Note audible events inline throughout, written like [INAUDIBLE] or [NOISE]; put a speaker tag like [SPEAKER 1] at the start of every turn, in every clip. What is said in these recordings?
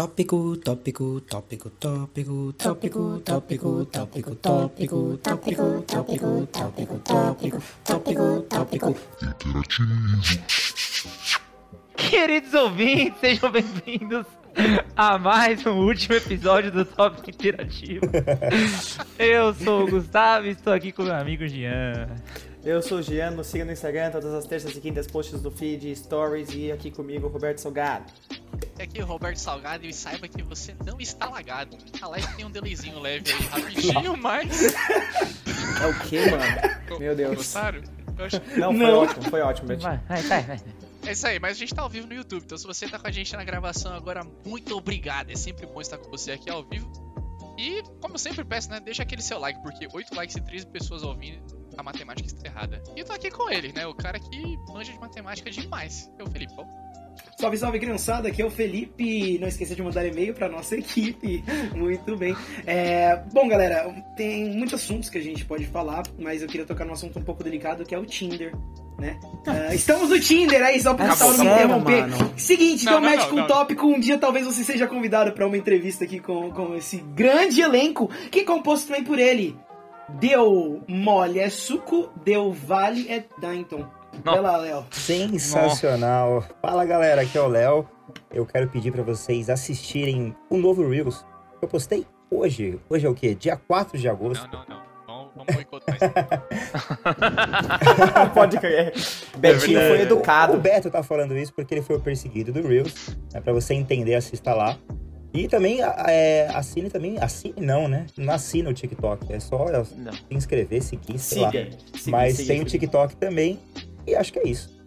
[SPEAKER 1] Tópico, tópico, tópico, tópico, tópico, tópico, tópico, tópico, tópico, tópico, tópico, tópico, tópico, tópico.
[SPEAKER 2] Queridos ouvintes, sejam bem-vindos a mais um último episódio do Tópico Interativo. Eu sou o Gustavo e estou aqui com meu amigo Jean.
[SPEAKER 3] Eu sou o Gian, nos siga no Instagram, todas as terças e quintas posts do feed, stories e aqui comigo o Roberto Salgado.
[SPEAKER 4] Aqui é o Roberto Salgado e saiba que você não está lagado. A live tem um delayzinho leve aí, rapidinho, mas.
[SPEAKER 3] É o que, mano? Meu Deus.
[SPEAKER 4] Gostaram? Acho-
[SPEAKER 3] Não, foi ótimo, foi ótimo, Betinho.
[SPEAKER 2] Vai, vai, vai, vai.
[SPEAKER 4] É isso aí, mas a gente tá ao vivo no YouTube, então se você tá com a gente na gravação agora, muito obrigado. É sempre bom estar com você aqui ao vivo. E, como eu sempre peço, né, deixa aquele seu like, porque 8 likes e 13 pessoas ouvindo, a matemática está errada. E eu tô aqui com ele, né, o cara que manja de matemática demais, é o Felipão.
[SPEAKER 5] Salve, salve, criançada. Aqui é o Felipe. Não esqueça de mandar e-mail para nossa [LAUGHS] equipe. Muito bem. É, bom, galera, tem muitos assuntos que a gente pode falar, mas eu queria tocar num assunto um pouco delicado que é o Tinder. Né? Ah, estamos no Tinder, aí só pra
[SPEAKER 3] Acabou,
[SPEAKER 5] não me interromper.
[SPEAKER 3] mano?
[SPEAKER 5] Seguinte,
[SPEAKER 4] Não,
[SPEAKER 5] então
[SPEAKER 4] não,
[SPEAKER 5] mete
[SPEAKER 4] não,
[SPEAKER 5] com um
[SPEAKER 4] não.
[SPEAKER 5] tópico. Um dia talvez você seja convidado para uma entrevista aqui com, com esse grande elenco, que é composto também por ele. Deu mole é suco, deu vale é Dainton.
[SPEAKER 2] Não.
[SPEAKER 5] Vai lá, Léo.
[SPEAKER 6] Sensacional. Fala galera, aqui é o Léo. Eu quero pedir pra vocês assistirem o novo Reels que eu postei hoje. Hoje é o quê? Dia 4 de agosto.
[SPEAKER 4] Não, não, não. Vamos, boicotar isso. [LAUGHS]
[SPEAKER 3] Pode crer. Betinho
[SPEAKER 6] É,
[SPEAKER 3] foi
[SPEAKER 6] O
[SPEAKER 3] educado.
[SPEAKER 6] Beto tá falando isso porque ele foi o perseguido do Reels. É pra você entender, assista lá. E também é, assine também. Assine não, né? Não assina o TikTok. É só é, se
[SPEAKER 2] Não.
[SPEAKER 6] inscrever, seguir, sei lá.
[SPEAKER 3] Siga. siga,
[SPEAKER 6] Mas
[SPEAKER 3] siga,
[SPEAKER 6] tem o
[SPEAKER 3] siga.
[SPEAKER 6] TikTok também. E acho que é isso.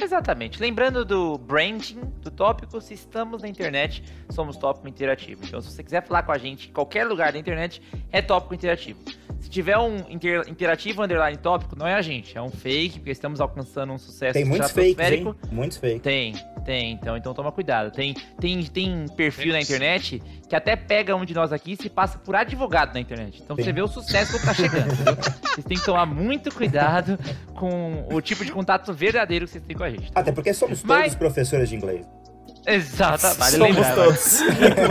[SPEAKER 2] Exatamente. Lembrando do branding do tópico, se estamos na internet, somos tópico interativo. Então, se você quiser falar com a gente em qualquer lugar da internet, é tópico interativo. Se tiver um inter- interativo underline tópico, não é a gente, é um fake, porque estamos alcançando um sucesso
[SPEAKER 6] Tem muitos fakes, hein? Muitos fakes.
[SPEAKER 2] Tem, tem, então, então toma cuidado. Tem, tem, tem perfil na internet que até pega um de nós aqui e se passa por advogado na internet. Então
[SPEAKER 6] Sim.
[SPEAKER 2] você vê o sucesso que tá chegando. Vocês têm que tomar muito cuidado com o tipo de contato verdadeiro que vocês têm com a gente.
[SPEAKER 6] Até porque somos
[SPEAKER 2] Mas-
[SPEAKER 6] todos professores de inglês.
[SPEAKER 2] Exato, vale
[SPEAKER 3] Somos
[SPEAKER 2] lembrar,
[SPEAKER 3] todos.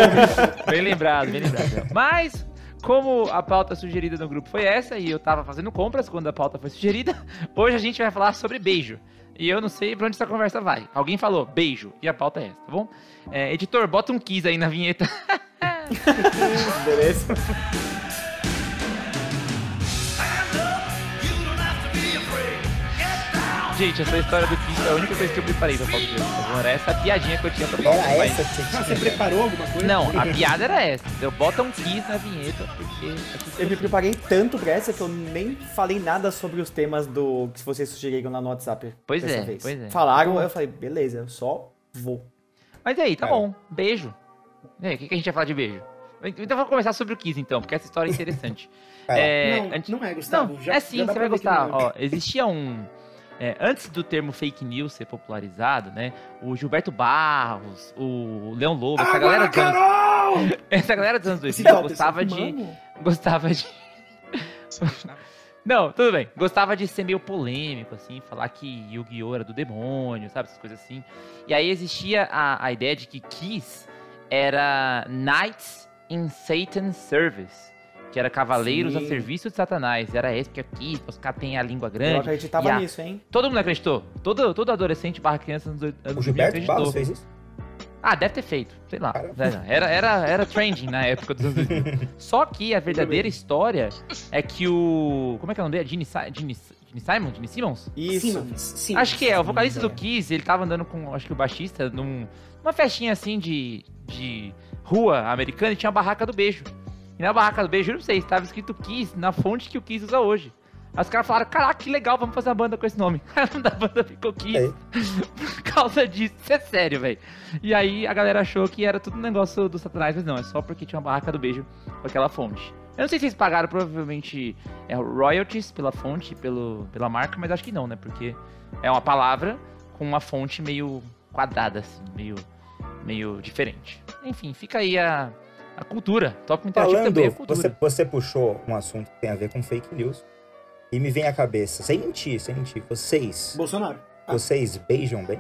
[SPEAKER 3] [LAUGHS]
[SPEAKER 2] Bem lembrado, bem lembrado. Mas, como a pauta sugerida no grupo foi essa, e eu tava fazendo compras quando a pauta foi sugerida, hoje a gente vai falar sobre beijo. E eu não sei pra onde essa conversa vai. Alguém falou beijo, e a pauta é essa, tá bom? É, editor, bota um kiss aí na vinheta. [LAUGHS]
[SPEAKER 3] Beleza?
[SPEAKER 2] Gente, essa história do kiss é a única coisa que eu preparei pra hoje. tá bom? Era essa piadinha que eu tinha pra pauta.
[SPEAKER 6] Era
[SPEAKER 2] mas-
[SPEAKER 6] essa que
[SPEAKER 5] Ah,
[SPEAKER 6] tinha
[SPEAKER 5] você preparou alguma coisa?
[SPEAKER 2] Não, a piada era essa. Eu bota um kiss na vinheta, porque... aqui
[SPEAKER 3] Eu me preparei tanto pra essa que eu nem falei nada sobre os temas do que vocês sugeriram lá no WhatsApp.
[SPEAKER 2] Pois é,
[SPEAKER 3] vez.
[SPEAKER 2] pois é.
[SPEAKER 3] Falaram, eu falei, beleza, eu só vou.
[SPEAKER 2] Mas e aí, tá
[SPEAKER 6] Cara.
[SPEAKER 2] bom. Beijo. E aí, o que, que a gente vai falar de beijo? Então vamos começar sobre o Kiss, então, porque essa história é interessante. [LAUGHS]
[SPEAKER 6] Lá.
[SPEAKER 2] É,
[SPEAKER 5] não,
[SPEAKER 2] antes-
[SPEAKER 5] não é, Gustavo.
[SPEAKER 2] Não,
[SPEAKER 5] Já-
[SPEAKER 2] é sim, você vai gostar.
[SPEAKER 5] é.
[SPEAKER 2] Ó, existia um. É, antes do termo fake news ser popularizado, né? O Gilberto Barros, o Leão Lobo, essa galera, dos anos, [LAUGHS] essa galera dos anos
[SPEAKER 5] Esse
[SPEAKER 2] 2000
[SPEAKER 5] Dalton,
[SPEAKER 2] gostava de. Gostava de. [LAUGHS] Não, tudo bem. Gostava de ser meio polêmico, assim, falar que Yu-Gi-Oh! era do demônio, sabe? Essas coisas assim. E aí existia a, a ideia de que Kiss era Knights in Satan's Service. Que era cavaleiros a
[SPEAKER 3] Sim.
[SPEAKER 2] serviço de Satanás. Era esse, porque Kiss, os caras têm a língua
[SPEAKER 3] eu
[SPEAKER 2] grande.
[SPEAKER 3] acreditava
[SPEAKER 2] e a-
[SPEAKER 3] nisso, hein?
[SPEAKER 2] Todo mundo acreditou. Todo, todo adolescente barra criança nos anos
[SPEAKER 6] O
[SPEAKER 2] 2000
[SPEAKER 6] Gilberto. Barros fez isso?
[SPEAKER 2] Ah, deve ter feito. Sei lá. Era, era, era trending na época dos anos 2000. [LAUGHS] Só que a verdadeira história é que o. Como é que é o nome dele? Gene, Si- Gene, Gene Simon? Gene Simmons?
[SPEAKER 3] Isso.
[SPEAKER 5] Simmons, Simmons.
[SPEAKER 2] Acho que é. O vocalista do
[SPEAKER 3] é.
[SPEAKER 2] Kiss, ele tava andando com, acho que o baixista, num, numa festinha assim de, de rua americana e tinha a barraca do beijo. E na barraca do beijo, juro pra vocês, tava escrito Kiss na fonte que o Kiss usa hoje. Aí os caras falaram, caraca, que legal, vamos fazer uma banda com esse nome. O nome da banda ficou Kiss
[SPEAKER 6] Aí. [LAUGHS]
[SPEAKER 2] por causa disso. Isso é sério, velho. E aí a galera achou que era tudo um negócio do Satanás, mas não, é só porque tinha uma barraca do beijo com aquela fonte. Eu não sei se eles pagaram provavelmente é, royalties pela fonte, pelo, pela marca, mas acho que não, né? Porque é uma palavra com uma fonte meio quadrada, assim, meio, meio diferente. Enfim, fica aí a, a cultura. Top interativo
[SPEAKER 6] Falando,
[SPEAKER 2] também é cultura.
[SPEAKER 6] você, você puxou um assunto que tem a ver com fake news. E me vem à cabeça, sem mentir, sem mentir, vocês,
[SPEAKER 5] Bolsonaro. Ah.
[SPEAKER 6] vocês beijam bem?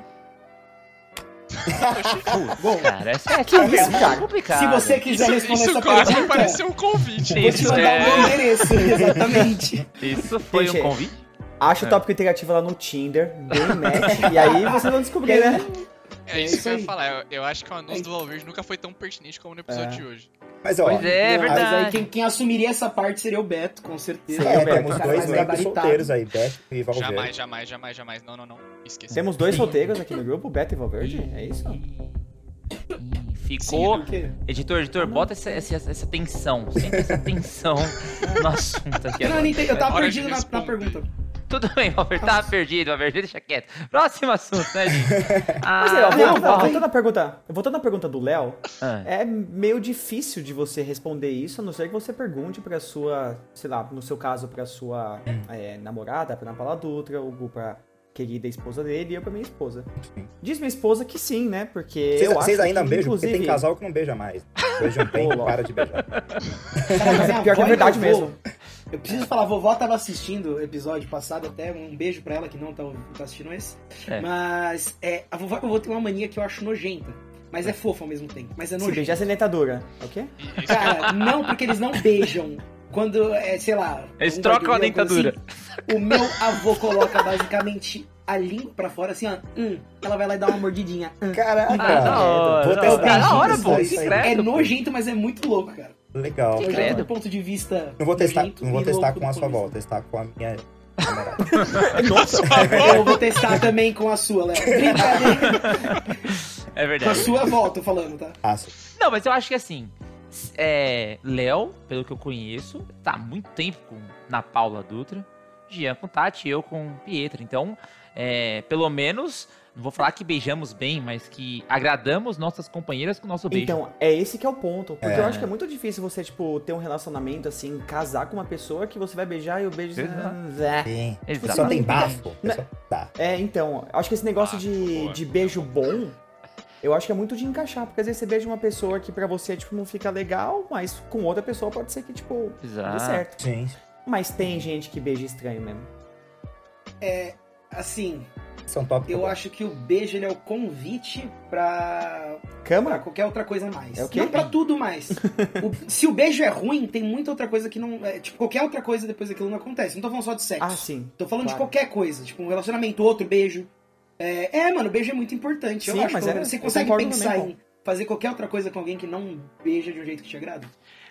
[SPEAKER 3] Bom,
[SPEAKER 2] Cara, essa é
[SPEAKER 3] que isso,
[SPEAKER 2] pergunta
[SPEAKER 3] cara?
[SPEAKER 2] complicada.
[SPEAKER 5] Se você quiser
[SPEAKER 4] Isso,
[SPEAKER 5] responder
[SPEAKER 4] isso
[SPEAKER 5] essa
[SPEAKER 4] quase
[SPEAKER 5] pergunta,
[SPEAKER 4] pareceu um convite.
[SPEAKER 5] vou te
[SPEAKER 2] Isso,
[SPEAKER 5] mandar o meu
[SPEAKER 2] é...
[SPEAKER 5] endereço, [LAUGHS] exatamente.
[SPEAKER 2] Isso foi
[SPEAKER 3] Gente,
[SPEAKER 2] um convite?
[SPEAKER 3] Acha
[SPEAKER 2] É.
[SPEAKER 3] o tópico interativo lá no Tinder, dê match, e aí vocês vão descobrir, né?
[SPEAKER 4] É isso
[SPEAKER 5] isso
[SPEAKER 4] que eu ia falar. Eu, eu acho que o anúncio do Valverde nunca foi tão pertinente como no episódio
[SPEAKER 3] É.
[SPEAKER 4] de hoje.
[SPEAKER 6] Mas, ó,
[SPEAKER 2] Pois é, é
[SPEAKER 5] Não, Mas aí
[SPEAKER 2] verdade.
[SPEAKER 5] quem, quem assumiria essa parte seria o Beto, com certeza.
[SPEAKER 3] Sim,
[SPEAKER 6] é,
[SPEAKER 3] o Beto,
[SPEAKER 6] temos dois membros solteiros aí, Beto e Valverde.
[SPEAKER 4] Jamais, jamais, jamais, jamais. Não, não, não. Esqueci.
[SPEAKER 3] Temos dois solteiros aqui no grupo, Beto e Valverde, é isso?
[SPEAKER 5] Sim,
[SPEAKER 2] Ficou.
[SPEAKER 5] quê?
[SPEAKER 2] Editor, editor, bota essa, essa, essa tensão. Sempre essa tensão no assunto aqui
[SPEAKER 5] Eu, não
[SPEAKER 2] agora.
[SPEAKER 5] entendi, eu tava
[SPEAKER 4] Hora
[SPEAKER 5] perdido na, na pergunta.
[SPEAKER 2] Tudo bem, Valverde, tava perdido, Valverde, deixa quieto. Próximo assunto, né, gente? [LAUGHS]
[SPEAKER 3] Mas ó,
[SPEAKER 2] Ah,
[SPEAKER 3] vol-
[SPEAKER 5] não, vai.
[SPEAKER 3] voltando à pergunta, voltando à pergunta do Léo,
[SPEAKER 2] ah,
[SPEAKER 3] é meio difícil de você responder isso, a não ser que você pergunte pra sua, sei lá, no seu caso, pra sua é, namorada, pra Ana Paula Dutra, ou pra querida esposa dele e eu pra minha esposa.
[SPEAKER 6] Sim.
[SPEAKER 3] Diz minha esposa que sim, né? Porque
[SPEAKER 6] Vocês,
[SPEAKER 3] eu
[SPEAKER 6] vocês
[SPEAKER 3] acho
[SPEAKER 6] ainda
[SPEAKER 3] que,
[SPEAKER 6] beijam? Porque
[SPEAKER 3] inclusive...
[SPEAKER 6] tem casal que não beija mais. De um tempo, para de beijar. [LAUGHS]
[SPEAKER 5] Minha
[SPEAKER 3] Pior que é verdade mesmo.
[SPEAKER 5] Eu preciso falar, a vovó tava assistindo o episódio passado até, um beijo pra ela que não tá, tá assistindo esse.
[SPEAKER 2] É.
[SPEAKER 5] Mas é, a vovó e o vovô tem uma mania que eu acho nojenta. Mas é fofa ao mesmo tempo. Mas é
[SPEAKER 3] Se
[SPEAKER 5] nojenta.
[SPEAKER 3] beijar sem dentadura, é o quê?
[SPEAKER 5] Cara, não, porque eles não beijam. Quando, é, sei lá.
[SPEAKER 2] Eles
[SPEAKER 5] um
[SPEAKER 2] trocam a
[SPEAKER 5] coisa
[SPEAKER 2] dentadura.
[SPEAKER 5] assim, o meu avô coloca basicamente a língua pra fora, assim, ó. Hum, ela vai lá e dá uma mordidinha. hum.
[SPEAKER 6] Caraca,
[SPEAKER 2] Ah, da hora,
[SPEAKER 6] vou
[SPEAKER 2] da
[SPEAKER 6] testar.
[SPEAKER 2] hora. Da hora,
[SPEAKER 6] isso
[SPEAKER 2] pô.
[SPEAKER 5] É nojento, mas é muito louco, cara.
[SPEAKER 6] Legal.
[SPEAKER 2] Que credo.
[SPEAKER 5] do ponto de vista.
[SPEAKER 6] Não vou testar,
[SPEAKER 5] nojento
[SPEAKER 6] não vou testar com a sua avó, vou testar com a minha. [LAUGHS]
[SPEAKER 3] Nossa! [LAUGHS]
[SPEAKER 5] Eu vou testar também com a sua, Léo. Brincadeira.
[SPEAKER 2] É
[SPEAKER 5] Com a
[SPEAKER 2] verdade.
[SPEAKER 5] sua avó, tô falando, tá?
[SPEAKER 6] Aço.
[SPEAKER 2] Não, mas eu acho que assim, é, Léo, pelo que eu conheço, tá há muito tempo com na Paula Dutra, Jean com Tati, eu com Pietra. Então, é, pelo menos, não vou falar que beijamos bem, mas que agradamos nossas companheiras com o nosso beijo.
[SPEAKER 3] Então, é esse que é o ponto. Porque
[SPEAKER 6] É.
[SPEAKER 3] eu acho que é muito difícil você, tipo, ter um relacionamento, assim, casar com uma pessoa que você vai beijar e o beijo...
[SPEAKER 2] Exato.
[SPEAKER 3] É.
[SPEAKER 6] Sim.
[SPEAKER 2] Exato.
[SPEAKER 6] Só tem bafo.
[SPEAKER 3] Né?
[SPEAKER 6] Tá.
[SPEAKER 3] É, então, acho que esse negócio
[SPEAKER 4] Ah,
[SPEAKER 3] de, de beijo bom, eu acho que é muito de encaixar, porque às vezes você beija uma pessoa que pra você, tipo, não fica legal, mas com outra pessoa pode ser que, tipo, dê
[SPEAKER 2] Exato.
[SPEAKER 3] certo.
[SPEAKER 6] Sim.
[SPEAKER 3] Mas tem gente que beija estranho mesmo.
[SPEAKER 5] Assim,
[SPEAKER 6] São top.
[SPEAKER 5] eu acho que o beijo ele é o convite pra, pra
[SPEAKER 3] Cama?
[SPEAKER 5] qualquer outra coisa mais.
[SPEAKER 3] É o quê?
[SPEAKER 5] Não pra tudo mais. [LAUGHS] O- se o beijo é ruim, tem muita outra coisa que não. é, tipo, qualquer outra coisa depois daquilo não acontece. Não tô falando só de sexo.
[SPEAKER 3] Ah, sim.
[SPEAKER 5] Tô falando de
[SPEAKER 3] claro.
[SPEAKER 5] qualquer coisa. Tipo, um relacionamento, outro beijo. É, é, mano, beijo é muito importante.
[SPEAKER 3] Sim,
[SPEAKER 5] eu acho
[SPEAKER 3] mas
[SPEAKER 5] pelo
[SPEAKER 3] é-.
[SPEAKER 5] Você consegue pensar em fazer qualquer outra coisa com alguém que não beija de um jeito que te agrada?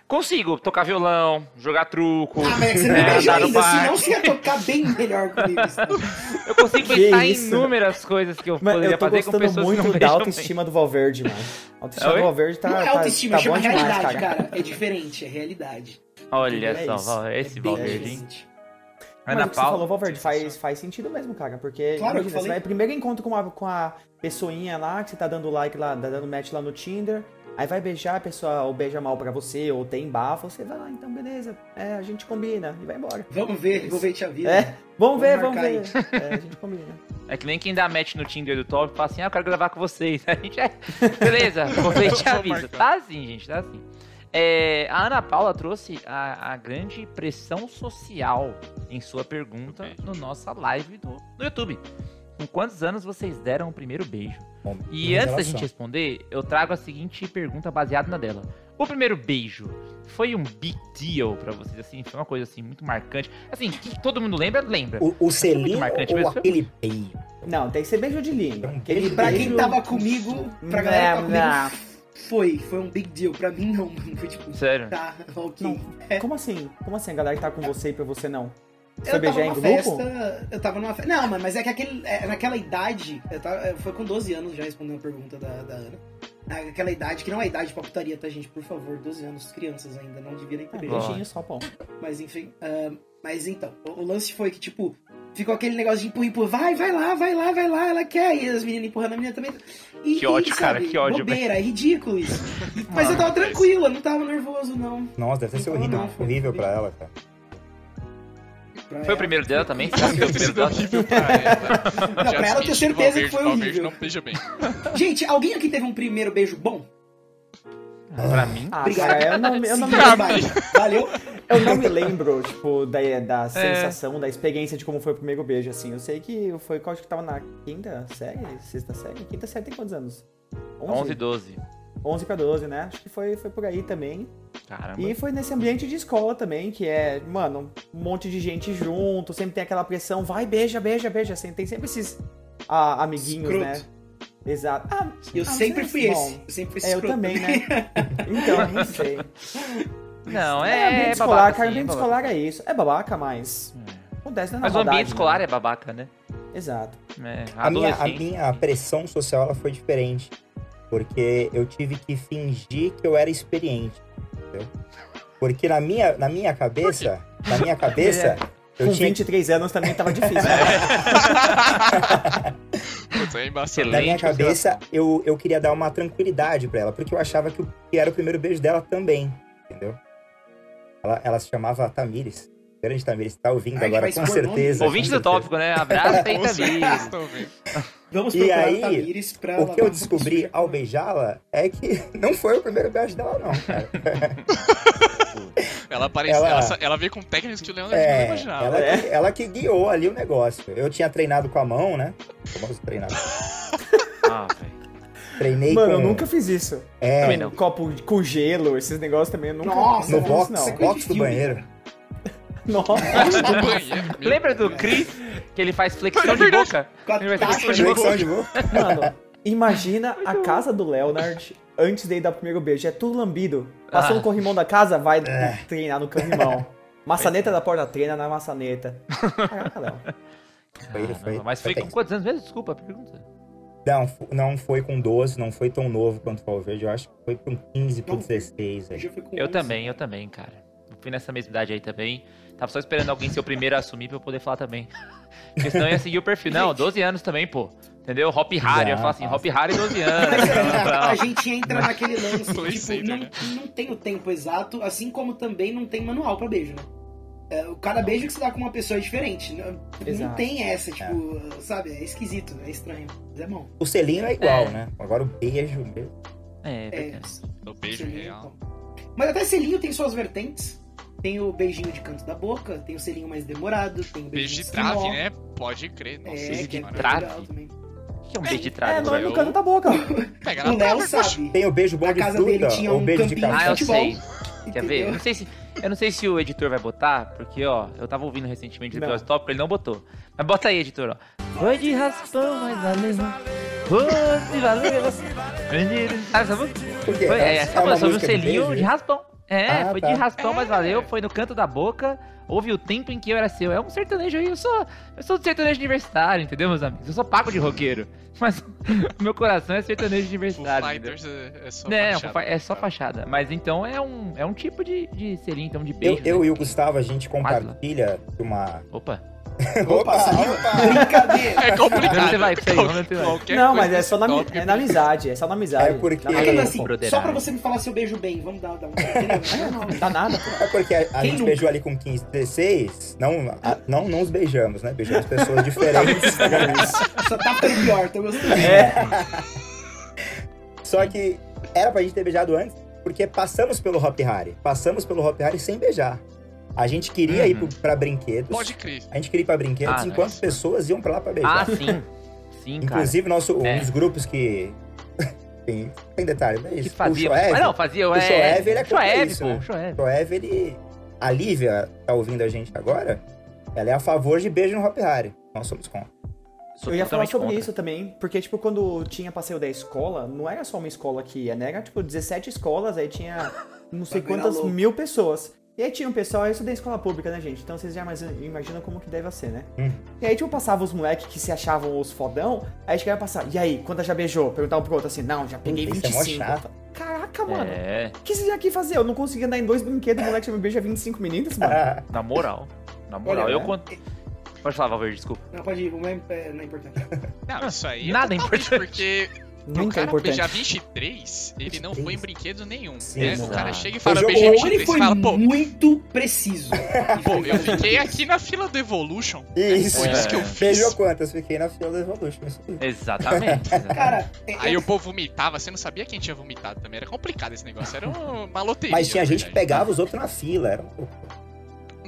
[SPEAKER 2] Consigo tocar violão, jogar truco.
[SPEAKER 5] Ah, mas você não
[SPEAKER 2] é,
[SPEAKER 5] beijou ainda, senão você ia tocar bem melhor comigo. [LAUGHS]
[SPEAKER 2] Eu consigo
[SPEAKER 3] Que
[SPEAKER 2] pensar em inúmeras coisas que eu
[SPEAKER 3] Mas
[SPEAKER 2] poderia
[SPEAKER 3] eu
[SPEAKER 2] fazer com pessoas que
[SPEAKER 3] muito
[SPEAKER 2] não
[SPEAKER 3] da autoestima do Valverde, mano. A autoestima
[SPEAKER 2] Oi?
[SPEAKER 3] do Valverde tá,
[SPEAKER 5] não é
[SPEAKER 3] tá,
[SPEAKER 5] autoestima,
[SPEAKER 3] tá
[SPEAKER 5] chama
[SPEAKER 3] bom demais,
[SPEAKER 5] realidade,
[SPEAKER 3] cara.
[SPEAKER 5] cara. É diferente, é realidade.
[SPEAKER 2] bem. Olha
[SPEAKER 3] É
[SPEAKER 2] só,
[SPEAKER 3] isso.
[SPEAKER 2] Esse
[SPEAKER 5] é bem
[SPEAKER 2] Valverde?
[SPEAKER 5] Diferente.
[SPEAKER 3] Mas
[SPEAKER 2] Ana
[SPEAKER 3] o que você
[SPEAKER 2] Paula.
[SPEAKER 3] falou, Valverde, faz, faz sentido mesmo, cara. Porque
[SPEAKER 5] Claro,
[SPEAKER 3] imagina,
[SPEAKER 5] falei.
[SPEAKER 3] você vai primeiro encontro com a, com a pessoinha lá, que você tá dando like lá, tá dando match lá no Tinder. Aí vai beijar, a pessoa ou beija mal pra você, ou tem bafo, você vai lá, então beleza. É, a gente combina e vai embora.
[SPEAKER 5] Vamos ver, vou ver te avisa.
[SPEAKER 3] É, vamos ver,
[SPEAKER 5] Vamos
[SPEAKER 3] ver. É, a gente combina.
[SPEAKER 2] É que nem quem dá match no Tinder do Top e fala assim, ah, eu quero gravar com vocês. [LAUGHS] A gente é. Beleza, vou ver te
[SPEAKER 4] marcar.
[SPEAKER 2] Tá assim, gente, tá assim. É, a Ana Paula trouxe a, a grande pressão social em sua pergunta
[SPEAKER 4] Ok.
[SPEAKER 2] no nossa live do, no YouTube. Com quantos anos vocês deram o primeiro beijo?
[SPEAKER 6] Bom,
[SPEAKER 2] E antes da gente responder, eu trago a seguinte pergunta baseada na dela. O primeiro beijo foi um big deal pra vocês, assim? Foi uma coisa, assim, muito marcante? Assim, que todo mundo lembra? Lembra.
[SPEAKER 6] O, o selinho
[SPEAKER 2] marcante,
[SPEAKER 6] ou
[SPEAKER 2] mas foi-
[SPEAKER 6] aquele beijo?
[SPEAKER 3] Não, tem que ser beijo de língua. Aquele
[SPEAKER 5] E pra quem tava comigo, pra galera que
[SPEAKER 3] Não,
[SPEAKER 5] tava comigo, foi. Foi um big deal. Pra mim, não, mano. Foi tipo,
[SPEAKER 2] Sério.
[SPEAKER 5] tá, ok.
[SPEAKER 3] Não.
[SPEAKER 5] É.
[SPEAKER 3] Como assim? Como assim a galera que tá com você e pra você não? Você
[SPEAKER 5] Eu tava
[SPEAKER 3] em
[SPEAKER 5] numa
[SPEAKER 3] grupo?
[SPEAKER 5] festa, eu tava numa festa. Não, mas- mas é que aquele, é, naquela idade, eu tava, foi com 12 anos já respondendo a pergunta da, da Ana. Aquela idade, que não é idade pra putaria, tá, gente? Por favor, 12 anos, crianças ainda, não devia nem ter
[SPEAKER 3] Ah, beijinho só, pô.
[SPEAKER 5] Mas enfim. ah, mas então, o, o lance foi que, tipo, ficou aquele negócio de empurra, empurra, vai, vai lá, vai lá, vai lá, ela quer. E as meninas empurrando a menina também. E,
[SPEAKER 2] Que ódio,
[SPEAKER 5] e,
[SPEAKER 2] cara, que ódio,
[SPEAKER 5] Bobeira, é ridículo isso. [LAUGHS] Mas eu tava tranquilo, eu não tava nervoso, não.
[SPEAKER 6] Nossa, deve ter sido
[SPEAKER 5] Não,
[SPEAKER 6] horrível,
[SPEAKER 5] não,
[SPEAKER 6] horrível pra ela, cara.
[SPEAKER 5] Pra
[SPEAKER 2] Foi o
[SPEAKER 5] ela-
[SPEAKER 2] primeiro dela também? Será que foi o primeiro dela?
[SPEAKER 4] horrível pra ela.
[SPEAKER 5] Não,
[SPEAKER 4] Já
[SPEAKER 5] pra ela eu tenho certeza que foi
[SPEAKER 4] Valverde
[SPEAKER 5] horrível.
[SPEAKER 4] não beija bem. [LAUGHS]
[SPEAKER 5] Gente, alguém aqui teve um primeiro beijo bom?
[SPEAKER 2] Pra mim.
[SPEAKER 3] Ah,
[SPEAKER 5] Obrigado.
[SPEAKER 3] cara, eu não, eu não me lembro.
[SPEAKER 4] mim.
[SPEAKER 5] Valeu.
[SPEAKER 3] Eu não me lembro, tipo, da,
[SPEAKER 2] É.
[SPEAKER 3] da sensação, da experiência de como foi o primeiro beijo, assim. Eu sei que foi, acho que tava na quinta série, sexta série. Quinta série tem quantos anos?
[SPEAKER 2] 11 e 12.
[SPEAKER 3] 11 pra 12, né? Acho que foi, foi por aí também.
[SPEAKER 2] Caramba.
[SPEAKER 3] E foi nesse ambiente de escola também, que é, mano, um monte de gente junto, sempre tem aquela pressão, vai, beija, beija, beija. Assim, tem sempre esses ah, amiguinhos, né? Exato. Ah,
[SPEAKER 5] Eu
[SPEAKER 3] ah,
[SPEAKER 5] sempre fui
[SPEAKER 3] é
[SPEAKER 5] esse. Eu sempre fui esse
[SPEAKER 3] É, eu também, né? Então, não sei. [LAUGHS]
[SPEAKER 2] Não,
[SPEAKER 3] É,
[SPEAKER 2] é,
[SPEAKER 3] ambiente
[SPEAKER 2] é
[SPEAKER 3] escolar,
[SPEAKER 2] babaca,
[SPEAKER 3] cara,
[SPEAKER 2] sim,
[SPEAKER 3] ambiente
[SPEAKER 2] é
[SPEAKER 3] escolar é isso. É babaca, mas acontece, né? na
[SPEAKER 2] Mas o ambiente
[SPEAKER 3] maldade,
[SPEAKER 2] escolar
[SPEAKER 3] né?
[SPEAKER 2] é babaca, né?
[SPEAKER 3] Exato.
[SPEAKER 2] É,
[SPEAKER 6] A minha, a minha pressão social ela foi diferente. Porque eu tive que fingir que eu era experiente. Entendeu? Porque na minha, na minha cabeça, na minha [LAUGHS] cabeça, eu
[SPEAKER 3] Com
[SPEAKER 6] tinha
[SPEAKER 3] 23 anos também tava difícil. né? [LAUGHS]
[SPEAKER 4] É.
[SPEAKER 6] Na minha cabeça, eu, eu queria dar uma tranquilidade pra ela, porque eu achava que, que era o primeiro beijo dela também? Ela, ela se chamava Tamires. Grande Tamires, tá ouvindo
[SPEAKER 5] Ai,
[SPEAKER 6] agora, com
[SPEAKER 5] nome.
[SPEAKER 6] certeza.
[SPEAKER 2] Ouvinte
[SPEAKER 6] com
[SPEAKER 2] do
[SPEAKER 6] certeza.
[SPEAKER 2] tópico, né? Abraço, [LAUGHS]
[SPEAKER 4] tô ouvindo.
[SPEAKER 5] Vamos
[SPEAKER 6] E aí,
[SPEAKER 5] o Tamires pra
[SPEAKER 6] O que eu descobri ao beijá-la é que [LAUGHS] não foi o primeiro beijo dela, não, cara. [LAUGHS]
[SPEAKER 4] Ela, aparece,
[SPEAKER 6] Ela-
[SPEAKER 4] ela... ela veio com técnicas que o Leandro não
[SPEAKER 6] É,
[SPEAKER 4] imaginava.
[SPEAKER 6] ela,
[SPEAKER 3] É.
[SPEAKER 6] que, ela que guiou ali o negócio. Eu tinha treinado com a mão, né? Famoso treinado.
[SPEAKER 2] Ah, velho.
[SPEAKER 6] Treinei
[SPEAKER 3] Mano,
[SPEAKER 6] com...
[SPEAKER 3] eu nunca fiz isso.
[SPEAKER 6] É,
[SPEAKER 2] Também não.
[SPEAKER 3] Copo com gelo, esses negócios também, eu nunca
[SPEAKER 5] Nossa,
[SPEAKER 6] no box,
[SPEAKER 3] fiz isso,
[SPEAKER 5] é
[SPEAKER 3] não.
[SPEAKER 6] box do banheiro. [LAUGHS]
[SPEAKER 3] Nossa.
[SPEAKER 4] No banheiro.
[SPEAKER 2] Lembra do. Chris? Que ele faz flexão
[SPEAKER 4] É
[SPEAKER 2] de boca? Ele vai flexão
[SPEAKER 5] de
[SPEAKER 2] boca.
[SPEAKER 6] de boca.
[SPEAKER 3] Mano, [LAUGHS] imagina a casa do Leonard antes dele dar o primeiro beijo. É tudo lambido. Passou
[SPEAKER 2] Ah.
[SPEAKER 3] no corrimão da casa, vai
[SPEAKER 6] É.
[SPEAKER 3] treinar no corrimão. Maçaneta da porta, treina na maçaneta. [LAUGHS] Caraca, Léo.
[SPEAKER 2] Mas foi com quantos anos mesmo? Desculpa a pergunta.
[SPEAKER 6] Não, não foi com 12, não foi tão novo quanto o verde. Eu acho que foi com 15 por
[SPEAKER 5] Não.
[SPEAKER 6] 16 aí.
[SPEAKER 5] Já fui com
[SPEAKER 2] Eu
[SPEAKER 5] 11.
[SPEAKER 2] também, eu também, cara. Eu fui nessa mesma idade aí também. Tava só esperando alguém ser o primeiro a assumir pra eu poder falar também. Porque senão eu ia seguir o perfil. Não, 12 anos também, pô. Entendeu? Hop Harry. Eu ia falar assim, Hop Harry 12 anos.
[SPEAKER 5] Mas é,
[SPEAKER 2] Não,
[SPEAKER 5] a gente entra naquele lance, tipo, não,
[SPEAKER 4] né?
[SPEAKER 5] não tem o tempo exato, assim como também não tem manual pra beijo, né? É, o cada beijo que você dá com uma pessoa é diferente. Não, não
[SPEAKER 3] Exato.
[SPEAKER 5] tem essa, tipo, sabe? É esquisito, é estranho. Mas é bom.
[SPEAKER 6] O selinho é igual,
[SPEAKER 2] É.
[SPEAKER 6] né? Agora o beijo.
[SPEAKER 2] É,
[SPEAKER 5] É,
[SPEAKER 2] verdade.
[SPEAKER 4] O beijo
[SPEAKER 5] selinho,
[SPEAKER 4] real.
[SPEAKER 5] então. Mas até selinho tem suas vertentes. Tem o beijinho de canto da boca, tem o selinho mais demorado, tem o
[SPEAKER 4] Beijo
[SPEAKER 5] beijinho
[SPEAKER 4] de
[SPEAKER 5] esquimó.
[SPEAKER 4] trave, né? Pode crer. Nossa,
[SPEAKER 5] É,
[SPEAKER 2] Beijo
[SPEAKER 5] que
[SPEAKER 2] de
[SPEAKER 5] é
[SPEAKER 2] trave?
[SPEAKER 5] também.
[SPEAKER 2] O que é um beijo de
[SPEAKER 3] É,
[SPEAKER 2] trave?
[SPEAKER 3] não é no canto da boca.
[SPEAKER 4] Pega na
[SPEAKER 5] O Léo sabe.
[SPEAKER 6] Tem o beijo bom
[SPEAKER 5] Na
[SPEAKER 6] de
[SPEAKER 5] casa dele
[SPEAKER 6] fruta
[SPEAKER 5] tinha
[SPEAKER 6] ou
[SPEAKER 5] um
[SPEAKER 6] beijo de
[SPEAKER 5] campinho
[SPEAKER 6] café.
[SPEAKER 2] Ah, eu
[SPEAKER 5] futebol.
[SPEAKER 2] sei. [LAUGHS] Quer ver? Não sei se, eu não sei se o editor vai botar, porque, ó, eu tava ouvindo recentemente o episódio top, ele não botou. Mas bota aí, editor, ó. Foi de raspão, mas valeu. Foi de valeu. Sabe essa música? Foi, é,
[SPEAKER 6] É
[SPEAKER 2] essa
[SPEAKER 6] uma
[SPEAKER 2] música sobre o selinho de raspão. É,
[SPEAKER 6] Ah,
[SPEAKER 2] foi
[SPEAKER 6] tá.
[SPEAKER 2] de raspão, mas valeu. Foi no canto da boca. Houve o tempo em que eu era seu. É um sertanejo aí. Eu sou, eu sou do sertanejo universitário, entendeu, meus amigos? Eu sou pago de roqueiro. [LAUGHS] Mas o meu coração é sertanejo
[SPEAKER 4] Foo
[SPEAKER 2] universitário. entendeu?
[SPEAKER 4] Fighters é, é só
[SPEAKER 2] É,
[SPEAKER 4] fachada.
[SPEAKER 2] fa- é só fachada. Mas então é um, é um tipo de, de selinho, então, de beijo.
[SPEAKER 6] Eu, eu
[SPEAKER 2] né?
[SPEAKER 6] e o Gustavo, a gente compartilha uma.
[SPEAKER 2] Opa. [LAUGHS]
[SPEAKER 5] Opa, saiu. Brincadeira.
[SPEAKER 4] É complicado.
[SPEAKER 2] Onde você vai Onde você vai?
[SPEAKER 3] Não, mas é só na, é na amizade. É só na amizade.
[SPEAKER 6] É porque-
[SPEAKER 3] nada,
[SPEAKER 6] É,
[SPEAKER 5] assim, só pra você me falar se eu beijo bem, vamos dar, dar um. Entendeu? [LAUGHS] Não,
[SPEAKER 3] Não dá nada, pô.
[SPEAKER 6] É porque a, a gente
[SPEAKER 5] nunca?
[SPEAKER 6] beijou ali com 15, 16. Não, não, não os beijamos, né? Beijamos pessoas diferentes. [LAUGHS]
[SPEAKER 5] Só tá ficando pior, tô gostando.
[SPEAKER 3] É.
[SPEAKER 6] Só que era pra gente ter beijado antes, porque passamos pelo Hop Harry. Passamos pelo Hop Harry sem beijar. A gente queria ir
[SPEAKER 2] Uhum.
[SPEAKER 6] pro- pra brinquedos.
[SPEAKER 4] Pode crer.
[SPEAKER 6] A gente queria ir pra brinquedos
[SPEAKER 2] Ah,
[SPEAKER 6] enquanto
[SPEAKER 4] nice.
[SPEAKER 6] pessoas iam pra lá pra beijar.
[SPEAKER 2] Ah, sim. [LAUGHS] Sim, cara.
[SPEAKER 6] Inclusive, nosso,
[SPEAKER 2] É.
[SPEAKER 6] um dos grupos que. [LAUGHS] tem, tem detalhe, não é
[SPEAKER 2] Que
[SPEAKER 6] isso?
[SPEAKER 2] fazia.
[SPEAKER 6] O Shoev,
[SPEAKER 2] Mas não, fazia.
[SPEAKER 6] o
[SPEAKER 2] é,
[SPEAKER 6] Shoev, ele é contra
[SPEAKER 2] Shoev,
[SPEAKER 6] isso,
[SPEAKER 2] pô.
[SPEAKER 6] né?
[SPEAKER 2] Shoev.
[SPEAKER 6] o Shoev, ele. A Lívia tá ouvindo a gente agora. Ela é a favor de beijo no Hop Harry. Nós somos contra.
[SPEAKER 2] Sou
[SPEAKER 3] Eu ia falar sobre
[SPEAKER 2] contra.
[SPEAKER 3] isso também, porque, tipo, quando tinha passeio da escola, não era só uma escola que ia, né? Era, tipo, 17 escolas, aí tinha não sei quantas mil pessoas. E aí tinha um pessoal, eu estudei em escola pública, né, gente? Então vocês já imaginam como que deve ser, né?
[SPEAKER 6] Hum.
[SPEAKER 3] E aí, tipo, passava os moleques que se achavam os fodão, aí chegava a passar, e aí, quanta já beijou? Perguntava um pro outro assim, não, já peguei
[SPEAKER 6] Puta, isso é mó
[SPEAKER 3] 25.
[SPEAKER 6] chato.
[SPEAKER 3] Caraca, mano,
[SPEAKER 2] É,
[SPEAKER 3] o que vocês iam aqui fazer? Eu não conseguia andar em dois brinquedos, o moleque já me beija 25 meninas, mano. [LAUGHS]
[SPEAKER 2] Na moral. Na moral.
[SPEAKER 5] Olha,
[SPEAKER 2] eu
[SPEAKER 3] né?
[SPEAKER 2] conto. Pode falar, Valverde, desculpa.
[SPEAKER 5] Não, pode ir, não é, é- não é importante. [LAUGHS]
[SPEAKER 4] Não, isso aí
[SPEAKER 2] Nada
[SPEAKER 4] é
[SPEAKER 2] é
[SPEAKER 4] totalmente
[SPEAKER 2] importante.
[SPEAKER 4] porque
[SPEAKER 3] Nunca é
[SPEAKER 4] cara
[SPEAKER 3] importante.
[SPEAKER 4] beijar 23, ele não foi em
[SPEAKER 6] 23.
[SPEAKER 4] brinquedo nenhum.
[SPEAKER 6] Sim,
[SPEAKER 4] né? O cara chega e fala,
[SPEAKER 6] Ou
[SPEAKER 5] ele
[SPEAKER 4] 23.
[SPEAKER 5] foi
[SPEAKER 4] Você fala, pô,
[SPEAKER 5] muito preciso. [LAUGHS]
[SPEAKER 4] pô, eu fiquei aqui na fila do Evolution.
[SPEAKER 6] Isso.
[SPEAKER 4] Foi isso que eu
[SPEAKER 2] É.
[SPEAKER 4] fiz.
[SPEAKER 6] Beijou quantas? Fiquei na fila do Evolution.
[SPEAKER 2] Exatamente. [LAUGHS] exatamente.
[SPEAKER 5] Cara, é-
[SPEAKER 4] Aí
[SPEAKER 5] eu-
[SPEAKER 4] o povo vomitava, você não sabia quem tinha vomitado também. Era complicado esse negócio, era uma loteria.
[SPEAKER 6] Mas tinha gente que pegava os outros na fila. Era um pouco.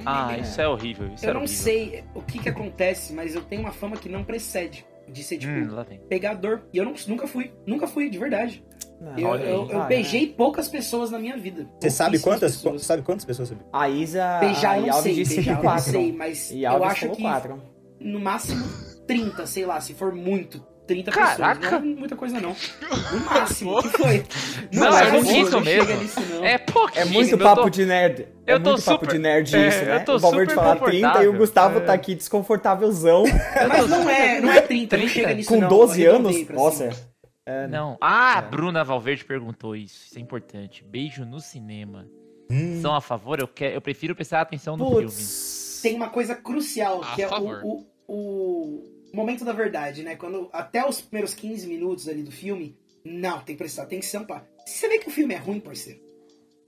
[SPEAKER 2] Ah, isso é horrível. Isso
[SPEAKER 5] eu
[SPEAKER 2] é
[SPEAKER 5] não
[SPEAKER 2] horrível.
[SPEAKER 5] sei o que que acontece, mas eu tenho uma fama que não precede. De ser, tipo,
[SPEAKER 2] Hum,
[SPEAKER 5] pegador. E eu não- nunca fui. Nunca fui, de verdade.
[SPEAKER 3] Não,
[SPEAKER 5] Eu, eu- eu
[SPEAKER 3] Ah,
[SPEAKER 5] beijei poucas pessoas na minha vida.
[SPEAKER 6] Você sabe quantas,
[SPEAKER 5] pessoas.
[SPEAKER 6] sabe quantas pessoas você
[SPEAKER 3] A Isa
[SPEAKER 5] Beijar eu não
[SPEAKER 3] Alves
[SPEAKER 5] sei,
[SPEAKER 3] disse
[SPEAKER 5] beijar eu não
[SPEAKER 3] quatro.
[SPEAKER 5] sei, mas eu acho que
[SPEAKER 3] quatro.
[SPEAKER 5] no máximo 30, sei lá, se for muito. 30
[SPEAKER 2] Caraca!
[SPEAKER 5] pessoas. Não é muita coisa, não. [LAUGHS] No máximo, o que foi?
[SPEAKER 2] Não,
[SPEAKER 5] é
[SPEAKER 2] é
[SPEAKER 5] pouquinho
[SPEAKER 2] pouquinho mesmo.
[SPEAKER 5] chega nisso, não.
[SPEAKER 2] É pouquinho.
[SPEAKER 3] É muito papo
[SPEAKER 2] tô-
[SPEAKER 3] de nerd. É
[SPEAKER 2] eu tô
[SPEAKER 3] muito papo
[SPEAKER 2] super-
[SPEAKER 3] de nerd
[SPEAKER 2] é,
[SPEAKER 3] isso, né?
[SPEAKER 2] eu tô
[SPEAKER 3] o Valverde fala 30 e o. Gustavo
[SPEAKER 2] É.
[SPEAKER 3] tá aqui desconfortávelzão. [LAUGHS]
[SPEAKER 5] Mas não é, não é 30, não
[SPEAKER 2] 30?
[SPEAKER 5] chega nisso,
[SPEAKER 3] com
[SPEAKER 5] não.
[SPEAKER 3] 12
[SPEAKER 5] Eu
[SPEAKER 3] anos. Nossa.
[SPEAKER 5] cima.
[SPEAKER 3] É,
[SPEAKER 2] Não. Ah, a
[SPEAKER 3] É.
[SPEAKER 2] Bruna Valverde perguntou isso. Isso é importante. Beijo no cinema.
[SPEAKER 6] Hum,
[SPEAKER 2] São a favor? Eu, quero, eu prefiro prestar atenção no filme.
[SPEAKER 3] Putz.
[SPEAKER 5] Tem uma coisa crucial,
[SPEAKER 4] A
[SPEAKER 5] que é
[SPEAKER 4] favor.
[SPEAKER 5] o, o, o momento da verdade, né? Quando até os primeiros 15 minutos ali do filme, não, tem que prestar atenção, pá. Se você vê que o filme é ruim, parceiro,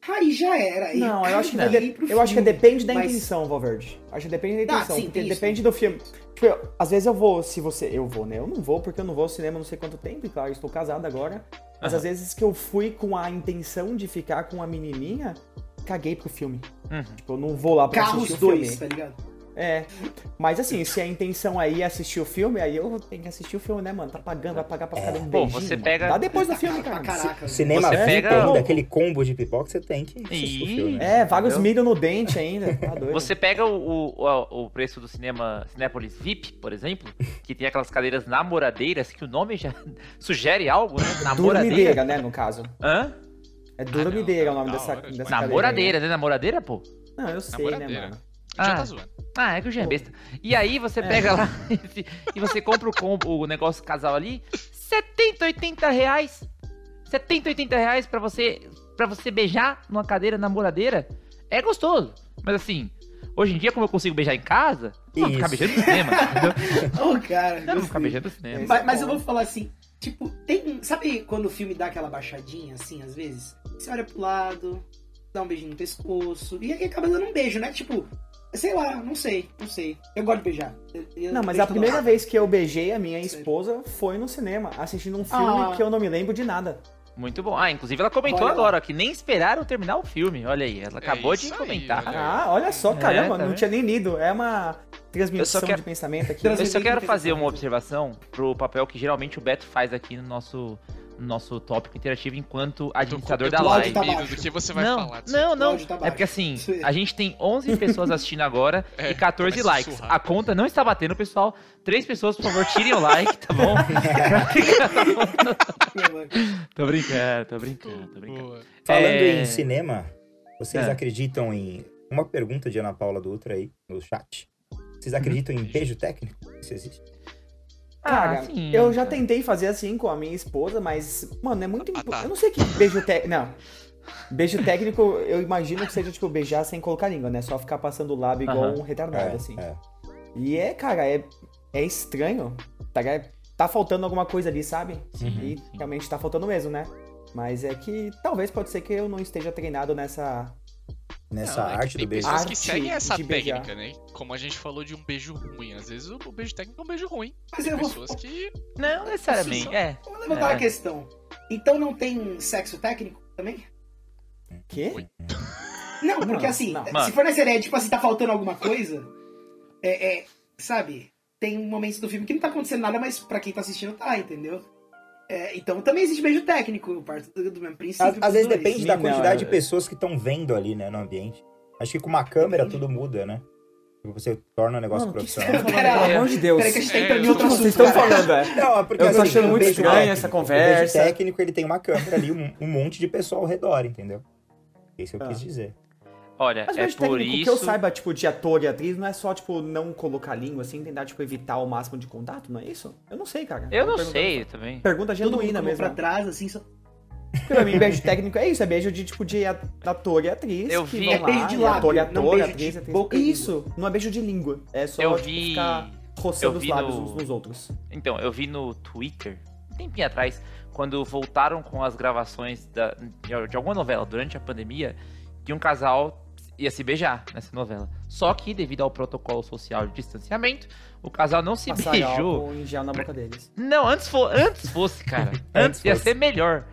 [SPEAKER 5] aí já era. aí
[SPEAKER 3] Não, eu acho que, de- eu acho que depende da
[SPEAKER 5] mas-
[SPEAKER 3] intenção, Valverde. Acho que depende da
[SPEAKER 5] Ah,
[SPEAKER 3] intenção.
[SPEAKER 5] sim,
[SPEAKER 3] porque
[SPEAKER 5] tem isso,
[SPEAKER 3] depende do filme. Tipo, eu- às vezes eu vou, se você. Eu vou, né? Eu não vou, porque eu não vou ao cinema não sei quanto tempo, e claro, eu estou casado agora. Mas
[SPEAKER 2] Aham.
[SPEAKER 3] às vezes que eu fui com a intenção de ficar com a menininha, caguei pro filme.
[SPEAKER 2] Uhum.
[SPEAKER 3] Tipo, eu não vou lá pra
[SPEAKER 5] Carros
[SPEAKER 3] assistir o
[SPEAKER 5] 2,
[SPEAKER 3] filme.
[SPEAKER 5] tá ligado?
[SPEAKER 3] É. Mas assim, se a intenção aí é assistir o filme, aí eu tenho que assistir o filme, né, mano? Tá pagando, vai pagar pra ficar dando um
[SPEAKER 2] Pô,
[SPEAKER 3] beijinho.
[SPEAKER 2] você
[SPEAKER 3] mano.
[SPEAKER 2] pega-
[SPEAKER 3] Dá depois do filme, cara.
[SPEAKER 5] caraca.
[SPEAKER 6] Cinema
[SPEAKER 2] Você pega-
[SPEAKER 6] ainda, aquele combo de pipoca, você tem que assistir o
[SPEAKER 2] Ih.
[SPEAKER 6] filme.
[SPEAKER 3] É, vários milho no dente ainda. Tá doido.
[SPEAKER 2] Você pega o, o, o preço do cinema Cinépolis VIP, por exemplo, que tem aquelas cadeiras namoradeiras, que o nome já [LAUGHS] sugere algo, né? Namoradeira.
[SPEAKER 3] Dormideira, né, no caso.
[SPEAKER 2] Hã?
[SPEAKER 3] É Dormideira o nome
[SPEAKER 4] da
[SPEAKER 3] dessa, dessa
[SPEAKER 2] Namoradeira, né? Namoradeira, pô?
[SPEAKER 3] Não, eu sei, né,
[SPEAKER 4] Namoradeira. Já
[SPEAKER 2] Ah.
[SPEAKER 4] tá zoando.
[SPEAKER 2] Ah, é que o Jean é besta. E aí você
[SPEAKER 3] É.
[SPEAKER 2] pega lá [LAUGHS] e- você compra o, combo, o negócio casal ali, 70, 80 reais. 70, 80 reais pra você, pra você beijar numa cadeira namoradeira. É gostoso. Mas assim, hoje em dia, como eu consigo beijar em casa, não vou ficar beijando no cinema? [LAUGHS]
[SPEAKER 5] Ô, cara,
[SPEAKER 2] Não vou ficar beijando no cinema.
[SPEAKER 5] Mas, mas eu vou falar assim, tipo, tem. Sabe quando o filme dá aquela baixadinha, assim, às vezes? Você olha pro lado, dá um beijinho no pescoço, e aí acaba dando um beijo, né? Tipo, sei lá, não sei, não sei. Eu gosto de beijar. Eu- eu
[SPEAKER 3] Não, mas a primeira vez que eu beijei a minha esposa foi no cinema, assistindo um filme
[SPEAKER 5] Ah.
[SPEAKER 3] que eu não me lembro de nada.
[SPEAKER 2] Muito bom. Ah, inclusive ela comentou
[SPEAKER 5] Olha lá.
[SPEAKER 2] agora que nem esperaram terminar o filme. Olha aí, ela acabou de
[SPEAKER 4] isso aí,
[SPEAKER 2] comentar.
[SPEAKER 4] olha
[SPEAKER 3] Ah, olha só,
[SPEAKER 2] É,
[SPEAKER 3] caramba,
[SPEAKER 2] tá
[SPEAKER 3] não tinha nem lido. É uma transmissão
[SPEAKER 2] quero-
[SPEAKER 3] de pensamento aqui.
[SPEAKER 2] Eu só quero fazer uma observação pro papel que geralmente o Beto faz aqui no nosso, no nosso tópico interativo enquanto administrador da live.
[SPEAKER 5] tá
[SPEAKER 4] do que você vai
[SPEAKER 2] não,
[SPEAKER 4] falar disso.
[SPEAKER 2] não, não.
[SPEAKER 5] tá
[SPEAKER 2] É porque assim, a gente tem 11 [LAUGHS] pessoas assistindo agora
[SPEAKER 4] É,
[SPEAKER 2] e 14
[SPEAKER 4] começa a
[SPEAKER 2] likes.
[SPEAKER 4] sussurrar.
[SPEAKER 2] A conta não está batendo, pessoal. Três pessoas, por favor, tirem o like, tá bom? [LAUGHS] [LAUGHS] tô brincando, tô brincando, tô brincando.
[SPEAKER 4] Boa.
[SPEAKER 6] Falando
[SPEAKER 2] É.
[SPEAKER 6] em cinema, vocês
[SPEAKER 2] É.
[SPEAKER 6] acreditam em. Uma pergunta de Ana Paula Dutra aí no chat. Vocês acreditam em beijo técnico? Isso existe?
[SPEAKER 3] Cara,
[SPEAKER 2] Ah, sim,
[SPEAKER 3] eu já
[SPEAKER 2] cara.
[SPEAKER 3] tentei fazer assim com a minha esposa, mas, mano, é muito
[SPEAKER 4] Ah, tá.
[SPEAKER 3] Eu não sei que beijo técnico. Não. Beijo técnico, eu imagino que seja, tipo, beijar sem colocar língua, né? Só ficar passando o lábio igual
[SPEAKER 2] Aham.
[SPEAKER 3] um retardado,
[SPEAKER 6] É,
[SPEAKER 3] assim.
[SPEAKER 6] é.
[SPEAKER 3] E é, cara, é, é estranho. Tá, tá faltando alguma coisa ali, sabe?
[SPEAKER 2] Sim,
[SPEAKER 3] E
[SPEAKER 2] sim.
[SPEAKER 3] realmente tá faltando mesmo, né? Mas é que talvez pode ser que eu não esteja treinado nessa.
[SPEAKER 6] Nessa
[SPEAKER 4] Não, é
[SPEAKER 6] arte
[SPEAKER 4] tem
[SPEAKER 6] do beijo.
[SPEAKER 4] pessoas que seguem essa
[SPEAKER 3] de beijar.
[SPEAKER 4] técnica, né? Como a gente falou de um beijo ruim. Às vezes o beijo técnico é um beijo ruim.
[SPEAKER 5] Mas
[SPEAKER 4] Tem
[SPEAKER 5] eu vou,
[SPEAKER 4] pessoas que.
[SPEAKER 2] Não, necessariamente.
[SPEAKER 4] Sim,
[SPEAKER 2] É.
[SPEAKER 5] vou levantar
[SPEAKER 2] É.
[SPEAKER 5] uma questão. Então não tem sexo técnico também?
[SPEAKER 3] Quê? [LAUGHS]
[SPEAKER 5] Não, porque
[SPEAKER 3] Não,
[SPEAKER 5] assim,
[SPEAKER 3] não.
[SPEAKER 5] se for nessa ideia, tipo assim, tá faltando alguma coisa, é, é, sabe, tem momentos do filme que não tá acontecendo nada, mas pra quem tá assistindo tá, entendeu? É, então também existe beijo técnico, eu parto do, do mesmo princípio.
[SPEAKER 6] Às, às vezes
[SPEAKER 5] dois.
[SPEAKER 6] depende da quantidade
[SPEAKER 3] é-
[SPEAKER 6] de pessoas que estão vendo ali, né, no ambiente. Acho que com uma câmera tudo muda, né? Tipo, Você torna o negócio
[SPEAKER 3] Mano, o que que você
[SPEAKER 6] profissional.
[SPEAKER 3] tá falando? [LAUGHS]
[SPEAKER 5] Pera-
[SPEAKER 3] Pelo amor de Deus.
[SPEAKER 5] Peraí que a gente tá
[SPEAKER 4] É,
[SPEAKER 5] em outro
[SPEAKER 3] O
[SPEAKER 5] assunto.
[SPEAKER 3] vocês estão falando, é?
[SPEAKER 6] Não, é porque
[SPEAKER 3] Eu tô
[SPEAKER 6] assim,
[SPEAKER 3] achando
[SPEAKER 6] o
[SPEAKER 3] muito
[SPEAKER 6] beijo
[SPEAKER 3] estranho
[SPEAKER 6] técnico-
[SPEAKER 3] essa
[SPEAKER 6] O
[SPEAKER 3] conversa.
[SPEAKER 6] beijo técnico, ele tem uma câmera ali, um, um monte de pessoal ao redor, entendeu? Isso eu
[SPEAKER 3] Ah.
[SPEAKER 6] quis dizer.
[SPEAKER 2] Olha,
[SPEAKER 3] Mas
[SPEAKER 2] é
[SPEAKER 3] beijo
[SPEAKER 2] por
[SPEAKER 3] técnico
[SPEAKER 2] isso.
[SPEAKER 3] que eu saiba, tipo, de ator e atriz, não é só, tipo, não colocar língua, assim, tentar, tipo, evitar o máximo de contato, não é isso? Eu não sei, cara.
[SPEAKER 2] Eu não sei também.
[SPEAKER 3] Pergunta
[SPEAKER 5] Todo mundo
[SPEAKER 3] genuína mesmo.
[SPEAKER 5] pra trás, assim, só...
[SPEAKER 3] Porque pra mim, beijo técnico é isso, é beijo de, tipo, de ator e atriz.
[SPEAKER 2] Eu
[SPEAKER 3] que
[SPEAKER 2] vi-
[SPEAKER 3] vão
[SPEAKER 2] É
[SPEAKER 3] lá,
[SPEAKER 5] beijo de lábio,
[SPEAKER 3] ator e
[SPEAKER 5] não
[SPEAKER 3] ator,
[SPEAKER 5] beijo
[SPEAKER 3] atriz,
[SPEAKER 5] de
[SPEAKER 3] atriz.
[SPEAKER 5] boca e
[SPEAKER 3] Isso, não é beijo de língua. É só,
[SPEAKER 2] Eu
[SPEAKER 3] tipo,
[SPEAKER 2] vi-
[SPEAKER 3] ficar roçando
[SPEAKER 2] eu
[SPEAKER 3] os lábios
[SPEAKER 2] no-
[SPEAKER 3] uns nos outros.
[SPEAKER 2] Então, eu vi no Twitter tempinho atrás, quando voltaram com as gravações da- de, de alguma novela durante a pandemia, que um casal ia se beijar nessa novela. Só que, devido ao protocolo social de distanciamento, o casal não se
[SPEAKER 3] Passaram
[SPEAKER 2] beijou.
[SPEAKER 3] em gel na boca deles.
[SPEAKER 2] Não, antes, fo antes fosse, cara. [LAUGHS] antes ia
[SPEAKER 6] fosse.
[SPEAKER 2] ser melhor.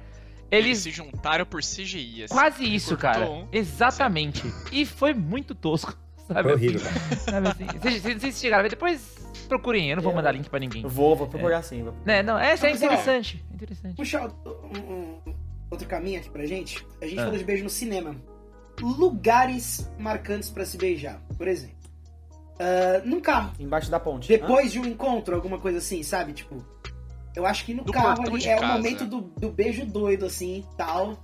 [SPEAKER 4] Eles
[SPEAKER 2] Eles
[SPEAKER 4] se juntaram por CGI. assim.
[SPEAKER 2] Quase isso, cara.
[SPEAKER 4] um.
[SPEAKER 2] Exatamente. E foi muito tosco. [LAUGHS] Sabe
[SPEAKER 6] Foi horrível,
[SPEAKER 2] assim?
[SPEAKER 6] cara.
[SPEAKER 2] Sabe assim? Vocês, vocês- chegaram a ver, depois procurem. Eu não vou
[SPEAKER 3] Eu-
[SPEAKER 2] mandar link pra ninguém.
[SPEAKER 3] Eu Vou, vou procurar sim. Vou.
[SPEAKER 2] Né, não, essa é
[SPEAKER 5] ó,
[SPEAKER 2] interessante. Interessante.
[SPEAKER 5] Puxar um- um- outro caminho aqui pra gente. A gente
[SPEAKER 2] Ah.
[SPEAKER 5] falou de beijo no cinema. Lugares marcantes pra se beijar, por exemplo. Ah, num carro.
[SPEAKER 3] Embaixo da ponte.
[SPEAKER 5] Depois de um encontro, alguma coisa assim, sabe? Tipo, eu acho que no
[SPEAKER 4] No
[SPEAKER 5] carro ali é o
[SPEAKER 4] casa.
[SPEAKER 5] momento do, do beijo doido, assim, tal.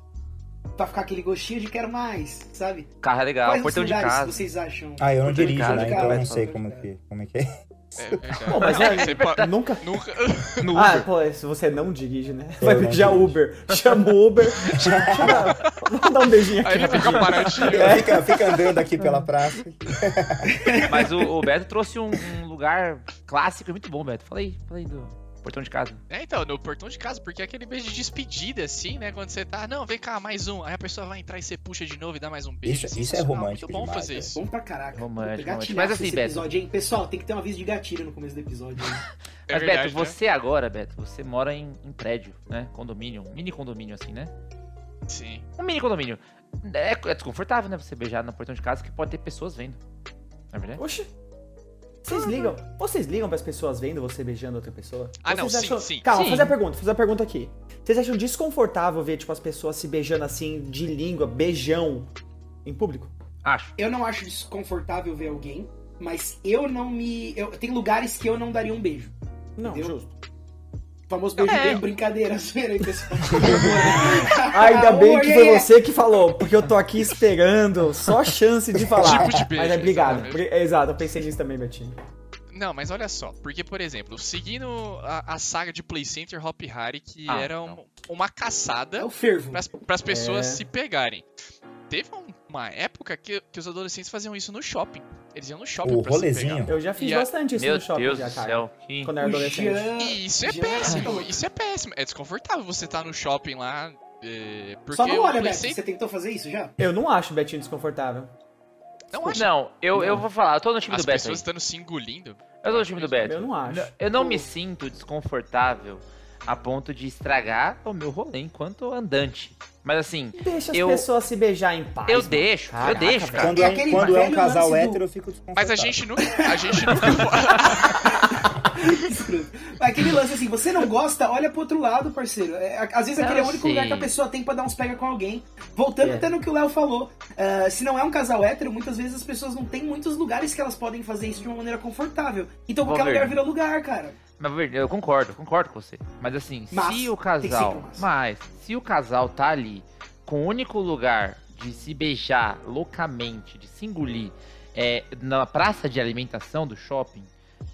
[SPEAKER 5] Pra ficar aquele gostinho de quero mais, sabe?
[SPEAKER 2] Carro é legal,
[SPEAKER 5] Quais
[SPEAKER 2] portão de casa.
[SPEAKER 5] vocês acham?
[SPEAKER 6] Ah, eu não dirijo, né? Então eu não
[SPEAKER 5] vai
[SPEAKER 6] sei como que, como é que é.
[SPEAKER 4] É verdade.
[SPEAKER 3] Pô, mas é-
[SPEAKER 4] Você
[SPEAKER 3] Nunca.
[SPEAKER 4] Nunca.
[SPEAKER 2] No
[SPEAKER 3] Ah, pô, se você não dirige, né?
[SPEAKER 6] Eu
[SPEAKER 3] Vai
[SPEAKER 6] não
[SPEAKER 3] beijar. Uber. Chama o Uber. Chama... Vamos dar um beijinho aqui.
[SPEAKER 4] Aí ele fica paradinho.
[SPEAKER 6] Fica, fica andando aqui pela praça.
[SPEAKER 2] Mas o, o Beto trouxe um, um lugar clássico muito bom, Beto. Fala aí, fala aí do portão de casa.
[SPEAKER 4] É, então, no portão de casa, porque é aquele beijo de despedida, assim, né? Quando você tá, não, vem cá, mais um. Aí a pessoa vai entrar e você puxa de novo e dá mais um beijo.
[SPEAKER 6] Isso- isso é
[SPEAKER 4] Sensacional,
[SPEAKER 6] romântico
[SPEAKER 4] Muito bom
[SPEAKER 6] demais,
[SPEAKER 4] fazer
[SPEAKER 6] velho.
[SPEAKER 4] isso.
[SPEAKER 5] Bom pra caraca.
[SPEAKER 2] Romântico. Mas assim, Beto.
[SPEAKER 5] episódio, hein? Pessoal, tem que ter um aviso de gatilho no começo do episódio. hein?
[SPEAKER 4] É
[SPEAKER 2] Mas,
[SPEAKER 4] verdade,
[SPEAKER 2] Beto,
[SPEAKER 4] né?
[SPEAKER 2] você agora, Beto, você mora em, em prédio, né? Condomínio, um mini condomínio assim, né?
[SPEAKER 4] Sim.
[SPEAKER 2] Um mini condomínio. É, é desconfortável, né? Você beijar no portão de casa que pode ter pessoas vendo. Não é verdade?
[SPEAKER 3] Oxi. Vocês ligam? Vocês ligam pras pessoas vendo você beijando outra pessoa?
[SPEAKER 4] Ah, não,
[SPEAKER 3] Vocês
[SPEAKER 4] sim,
[SPEAKER 3] acham...
[SPEAKER 4] sim.
[SPEAKER 3] Calma,
[SPEAKER 2] Sim.
[SPEAKER 3] fazer a pergunta, fazer a pergunta aqui. Vocês acham desconfortável ver, tipo, as pessoas se beijando assim, de língua, beijão, em público?
[SPEAKER 2] Acho.
[SPEAKER 5] Eu não acho desconfortável ver alguém, mas eu não me. Eu, tem lugares que eu não daria um beijo.
[SPEAKER 3] Não,
[SPEAKER 5] Entendeu?
[SPEAKER 3] justo.
[SPEAKER 5] O famoso beijo
[SPEAKER 2] É.
[SPEAKER 5] bem brincadeira, [LAUGHS] aí, pessoal. [LAUGHS]
[SPEAKER 3] Ainda bem que
[SPEAKER 5] Oi,
[SPEAKER 3] foi você que falou, porque eu tô aqui esperando só chance de [LAUGHS] falar.
[SPEAKER 4] Tipo de beijo,
[SPEAKER 3] Mas é obrigado. Exato, eu pensei nisso também, Betinho.
[SPEAKER 4] Não, mas olha só, porque, por exemplo, seguindo a, a saga de Play Center Hop Harry, que
[SPEAKER 2] Ah,
[SPEAKER 4] era um- uma caçada
[SPEAKER 5] É o fervo.
[SPEAKER 4] para as pessoas
[SPEAKER 3] É.
[SPEAKER 4] se pegarem. Teve um- uma época que, que os adolescentes faziam isso no shopping. Eles iam no shopping
[SPEAKER 6] O
[SPEAKER 4] pra se
[SPEAKER 6] rolezinho.
[SPEAKER 4] pegar.
[SPEAKER 3] Eu já fiz
[SPEAKER 4] E a-
[SPEAKER 3] bastante isso
[SPEAKER 2] Meu
[SPEAKER 3] no shopping
[SPEAKER 2] Deus
[SPEAKER 3] já,
[SPEAKER 2] do
[SPEAKER 3] cara.
[SPEAKER 2] céu.
[SPEAKER 3] Quando eu era
[SPEAKER 5] O
[SPEAKER 3] adolescente.
[SPEAKER 5] Jean-
[SPEAKER 4] isso é
[SPEAKER 5] Já-
[SPEAKER 4] péssimo, isso é péssimo. É desconfortável você estar no shopping lá. é, porque
[SPEAKER 5] Só não olha,
[SPEAKER 4] Play
[SPEAKER 5] Beto. Você tentou fazer isso já?
[SPEAKER 3] Eu não acho o Betinho desconfortável.
[SPEAKER 4] Não acho.
[SPEAKER 2] Não, eu, eu vou falar, eu tô no time
[SPEAKER 4] As
[SPEAKER 2] do Beto.
[SPEAKER 4] pessoas
[SPEAKER 2] aí.
[SPEAKER 4] estando se engolindo.
[SPEAKER 2] Eu tô no time do Beto.
[SPEAKER 3] Eu não acho.
[SPEAKER 2] Eu não me sinto desconfortável a ponto de estragar o meu rolê enquanto andante. Mas assim,
[SPEAKER 3] Deixa as
[SPEAKER 2] Eu-
[SPEAKER 3] pessoa se beijar em paz.
[SPEAKER 2] eu
[SPEAKER 3] mano.
[SPEAKER 2] deixo, eu
[SPEAKER 3] Caraca,
[SPEAKER 2] deixo,
[SPEAKER 3] velho.
[SPEAKER 2] cara.
[SPEAKER 6] Quando é, um,
[SPEAKER 5] aquele
[SPEAKER 6] quando é um casal
[SPEAKER 5] do-
[SPEAKER 6] hétero, eu fico desconfortável.
[SPEAKER 4] Mas a gente nunca. A gente nunca. [LAUGHS]
[SPEAKER 5] Aquele lance assim, você não gosta, olha pro outro lado, parceiro. É, às vezes aquele é o
[SPEAKER 2] Eu
[SPEAKER 5] único lugar que a pessoa tem pra dar uns pega com alguém. Voltando
[SPEAKER 3] É.
[SPEAKER 5] até no que o Léo falou, ah, se não é um casal hétero, muitas vezes as pessoas não têm muitos lugares que elas podem fazer isso de uma maneira confortável. Então qualquer lugar vira lugar, cara.
[SPEAKER 2] Mas eu concordo, concordo com você. Mas assim,
[SPEAKER 5] Mas,
[SPEAKER 2] se o casal.
[SPEAKER 5] Mas,
[SPEAKER 2] se o casal tá ali com o único lugar de se beijar loucamente, de se engolir, é, na praça de alimentação do shopping,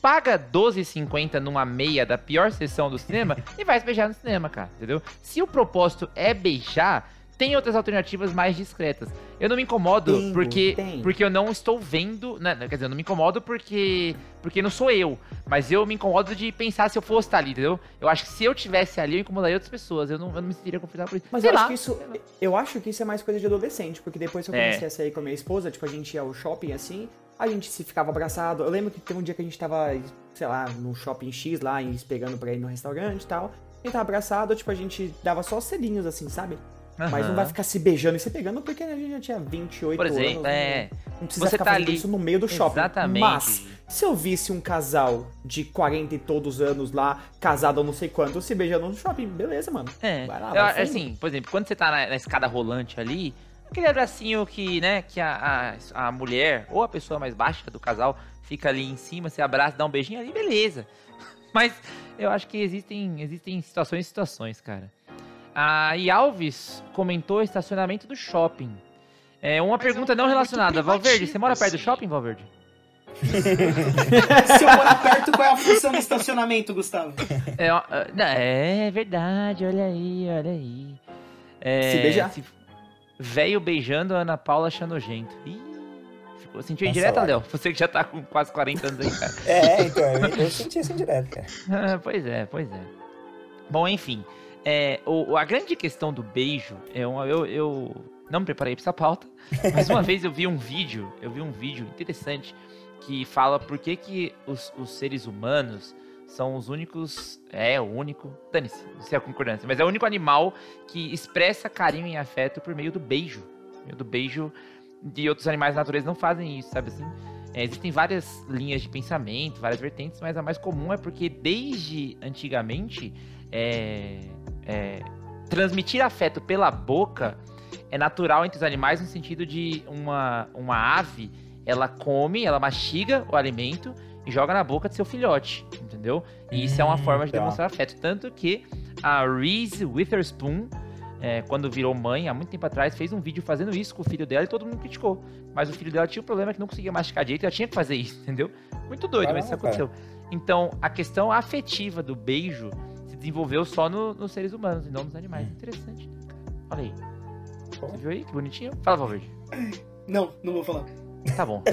[SPEAKER 2] paga 12,50 numa meia da pior sessão do cinema e vai se beijar no cinema, cara, entendeu? Se o propósito é beijar, tem outras alternativas mais discretas. Eu não me incomodo
[SPEAKER 3] Tem,
[SPEAKER 2] porque,
[SPEAKER 3] tem.
[SPEAKER 2] porque eu não estou vendo, né, quer dizer, eu não me incomodo porque porque não sou eu, mas eu me incomodo de pensar se eu fosse estar ali, entendeu? Eu acho que se eu tivesse ali, eu incomodaria outras pessoas, eu não, eu não me sentiria confortável por isso.
[SPEAKER 3] Mas
[SPEAKER 2] Sei
[SPEAKER 3] eu
[SPEAKER 2] lá.
[SPEAKER 3] acho, que isso, eu acho que isso é mais coisa de adolescente, porque depois que eu
[SPEAKER 2] É.
[SPEAKER 3] comecei a sair com a minha esposa, tipo, a gente ia ao shopping assim, a gente se ficava abraçado. Eu lembro que teve um dia que a gente tava, sei lá, no shopping X lá, e pegando pra ir no restaurante e tal. A gente tava abraçado, tipo, a gente dava só selinhos assim, sabe? Mas não vai ficar se beijando e se pegando porque a gente já tinha 28
[SPEAKER 2] Por exemplo,
[SPEAKER 3] anos.
[SPEAKER 2] é.
[SPEAKER 3] Não, não precisa
[SPEAKER 2] você
[SPEAKER 3] ficar
[SPEAKER 2] tá
[SPEAKER 3] fazendo
[SPEAKER 2] ali-
[SPEAKER 3] isso no meio do shopping.
[SPEAKER 2] Exatamente.
[SPEAKER 3] Mas, se eu visse um casal de 40 e todos anos lá, casado há não sei quanto, se beijando no shopping, beleza, mano.
[SPEAKER 2] É,
[SPEAKER 3] Vai lá,
[SPEAKER 2] eu,
[SPEAKER 3] vai fundo.
[SPEAKER 2] assim, por exemplo, quando você tá na, na escada rolante ali, aquele abracinho que, né, que a, a, a mulher ou a pessoa mais baixa do casal fica ali em cima, você abraça, dá um beijinho ali, beleza. [LAUGHS] Mas eu acho que existem, existem situações e situações, cara. A E Alves comentou estacionamento do shopping. É uma
[SPEAKER 4] Mas é
[SPEAKER 2] pergunta
[SPEAKER 4] um
[SPEAKER 2] não relacionada. Valverde, você mora perto do
[SPEAKER 4] assim.
[SPEAKER 2] shopping, Valverde? [LAUGHS]
[SPEAKER 5] Se eu morar perto, qual é a função do estacionamento, Gustavo?
[SPEAKER 2] É, ah, não, é verdade, olha aí, olha aí. É,
[SPEAKER 3] Se beijar.
[SPEAKER 2] Velho beijando a Ana Paula achando nojento. Ih, ficou, sentiu indireta. Léo? Você que já tá com quase 40 anos aí, cara.
[SPEAKER 6] É, então, eu, eu senti assim direto, cara.
[SPEAKER 2] Ah, [LAUGHS] pois é, pois é. Bom, enfim. É, o, a grande questão do beijo é uma. Eu, eu não me preparei pra essa pauta, [LAUGHS] mas uma vez eu vi um vídeo, eu vi um vídeo interessante que fala por que, que os, os seres humanos são os únicos. É, o único. Dane-se, não sei a concordância, mas é o único animal que expressa carinho e afeto por meio do beijo. Por meio do beijo de outros animais da natureza não fazem isso, sabe assim? É, existem várias linhas de pensamento, várias vertentes, mas a mais comum é porque desde antigamente é, é, transmitir afeto pela boca é natural entre os animais no sentido de uma, uma ave, ela come, ela mastiga o alimento e joga na boca de seu filhote, entendeu? E isso é uma
[SPEAKER 6] Hum,
[SPEAKER 2] forma de
[SPEAKER 6] tá.
[SPEAKER 2] demonstrar afeto. Tanto que a Reese Witherspoon, é, quando virou mãe, há muito tempo atrás, fez um vídeo fazendo isso com o filho dela e todo mundo criticou. Mas o filho dela tinha o problema que não conseguia mastigar direito e ela tinha que fazer isso, [LAUGHS] entendeu? Muito doido, mas isso
[SPEAKER 6] Caramba,
[SPEAKER 2] aconteceu. Então, a questão afetiva do beijo desenvolveu só no- nos seres humanos e não nos animais.
[SPEAKER 6] Hum.
[SPEAKER 2] Interessante, né, cara? Olha aí.
[SPEAKER 6] Bom.
[SPEAKER 2] Você viu aí? Que bonitinho. Fala, Valverde.
[SPEAKER 5] Não, não vou falar.
[SPEAKER 2] Tá bom. [LAUGHS]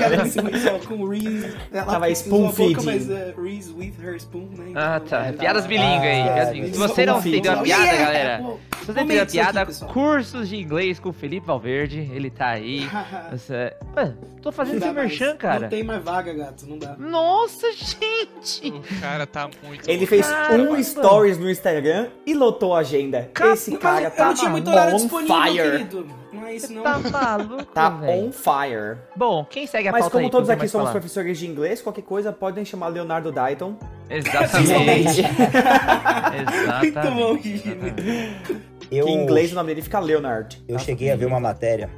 [SPEAKER 5] É com Reese. Ela
[SPEAKER 3] Tava spoon feeding.
[SPEAKER 5] Mas é Reese with her spoon, né?
[SPEAKER 2] Ah,
[SPEAKER 5] Então,
[SPEAKER 2] tá.
[SPEAKER 5] é,
[SPEAKER 2] Piadas
[SPEAKER 5] tá.
[SPEAKER 2] bilíngue aí.
[SPEAKER 6] Ah,
[SPEAKER 2] piadas
[SPEAKER 6] é,
[SPEAKER 2] bilíngue. Se você não entendeu a piada,
[SPEAKER 5] Yeah!
[SPEAKER 2] galera. Se você entendeu a
[SPEAKER 5] aqui,
[SPEAKER 2] piada,
[SPEAKER 5] pessoal.
[SPEAKER 2] cursos de inglês com o Felipe Valverde. Ele tá aí. [LAUGHS] Você... Ué, tô fazendo seu merchan, cara.
[SPEAKER 5] Não tem mais vaga, gato, não dá.
[SPEAKER 2] Nossa, gente!
[SPEAKER 4] O cara tá muito.
[SPEAKER 3] Ele fez
[SPEAKER 2] Caramba.
[SPEAKER 3] um stories no Instagram e lotou a agenda.
[SPEAKER 2] Cara,
[SPEAKER 3] Esse
[SPEAKER 5] Mas
[SPEAKER 3] cara
[SPEAKER 5] eu
[SPEAKER 3] tá
[SPEAKER 5] não tinha muito horário
[SPEAKER 3] on
[SPEAKER 5] disponível,
[SPEAKER 3] fire.
[SPEAKER 5] querido. Não é isso, não.
[SPEAKER 2] Tá maluco,
[SPEAKER 3] Tá
[SPEAKER 2] velho.
[SPEAKER 3] On fire.
[SPEAKER 2] Bom, quem segue a
[SPEAKER 3] Mas
[SPEAKER 2] pauta
[SPEAKER 3] como
[SPEAKER 2] aí,
[SPEAKER 3] todos aqui somos
[SPEAKER 2] pra
[SPEAKER 3] professores de inglês, qualquer coisa podem chamar Leonardo Dayton.
[SPEAKER 2] falar? Exatamente. [LAUGHS] Exatamente.
[SPEAKER 5] Muito bom.
[SPEAKER 6] Eu,
[SPEAKER 3] Que em inglês o nome dele fica Leonard.
[SPEAKER 6] eu cheguei a ver uma matéria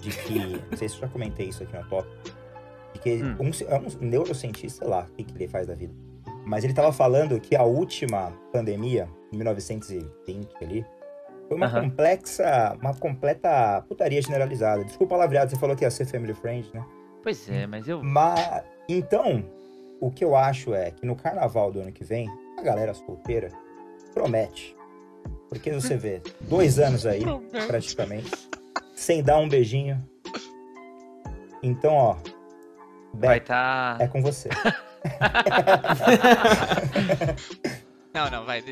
[SPEAKER 6] de que. Não sei se eu já comentei isso aqui no top. De que
[SPEAKER 2] Hum.
[SPEAKER 6] um, é um neurocientista, sei lá, o que, que ele faz da vida. Mas ele tava falando que a última pandemia, em 1920 ali, foi uma complexa, uma completa putaria generalizada. Desculpa o palavreado, você falou que ia ser family friend, né?
[SPEAKER 2] Pois é, mas eu.
[SPEAKER 6] Mas, então, o que eu acho é que no carnaval do ano que vem, a galera solteira promete. Porque você vê, dois anos aí, praticamente, sem dar um beijinho. Então, ó,
[SPEAKER 2] Vai
[SPEAKER 6] Beto,
[SPEAKER 2] tá.
[SPEAKER 6] é com você. [LAUGHS] [LAUGHS]
[SPEAKER 4] Não, não, vai.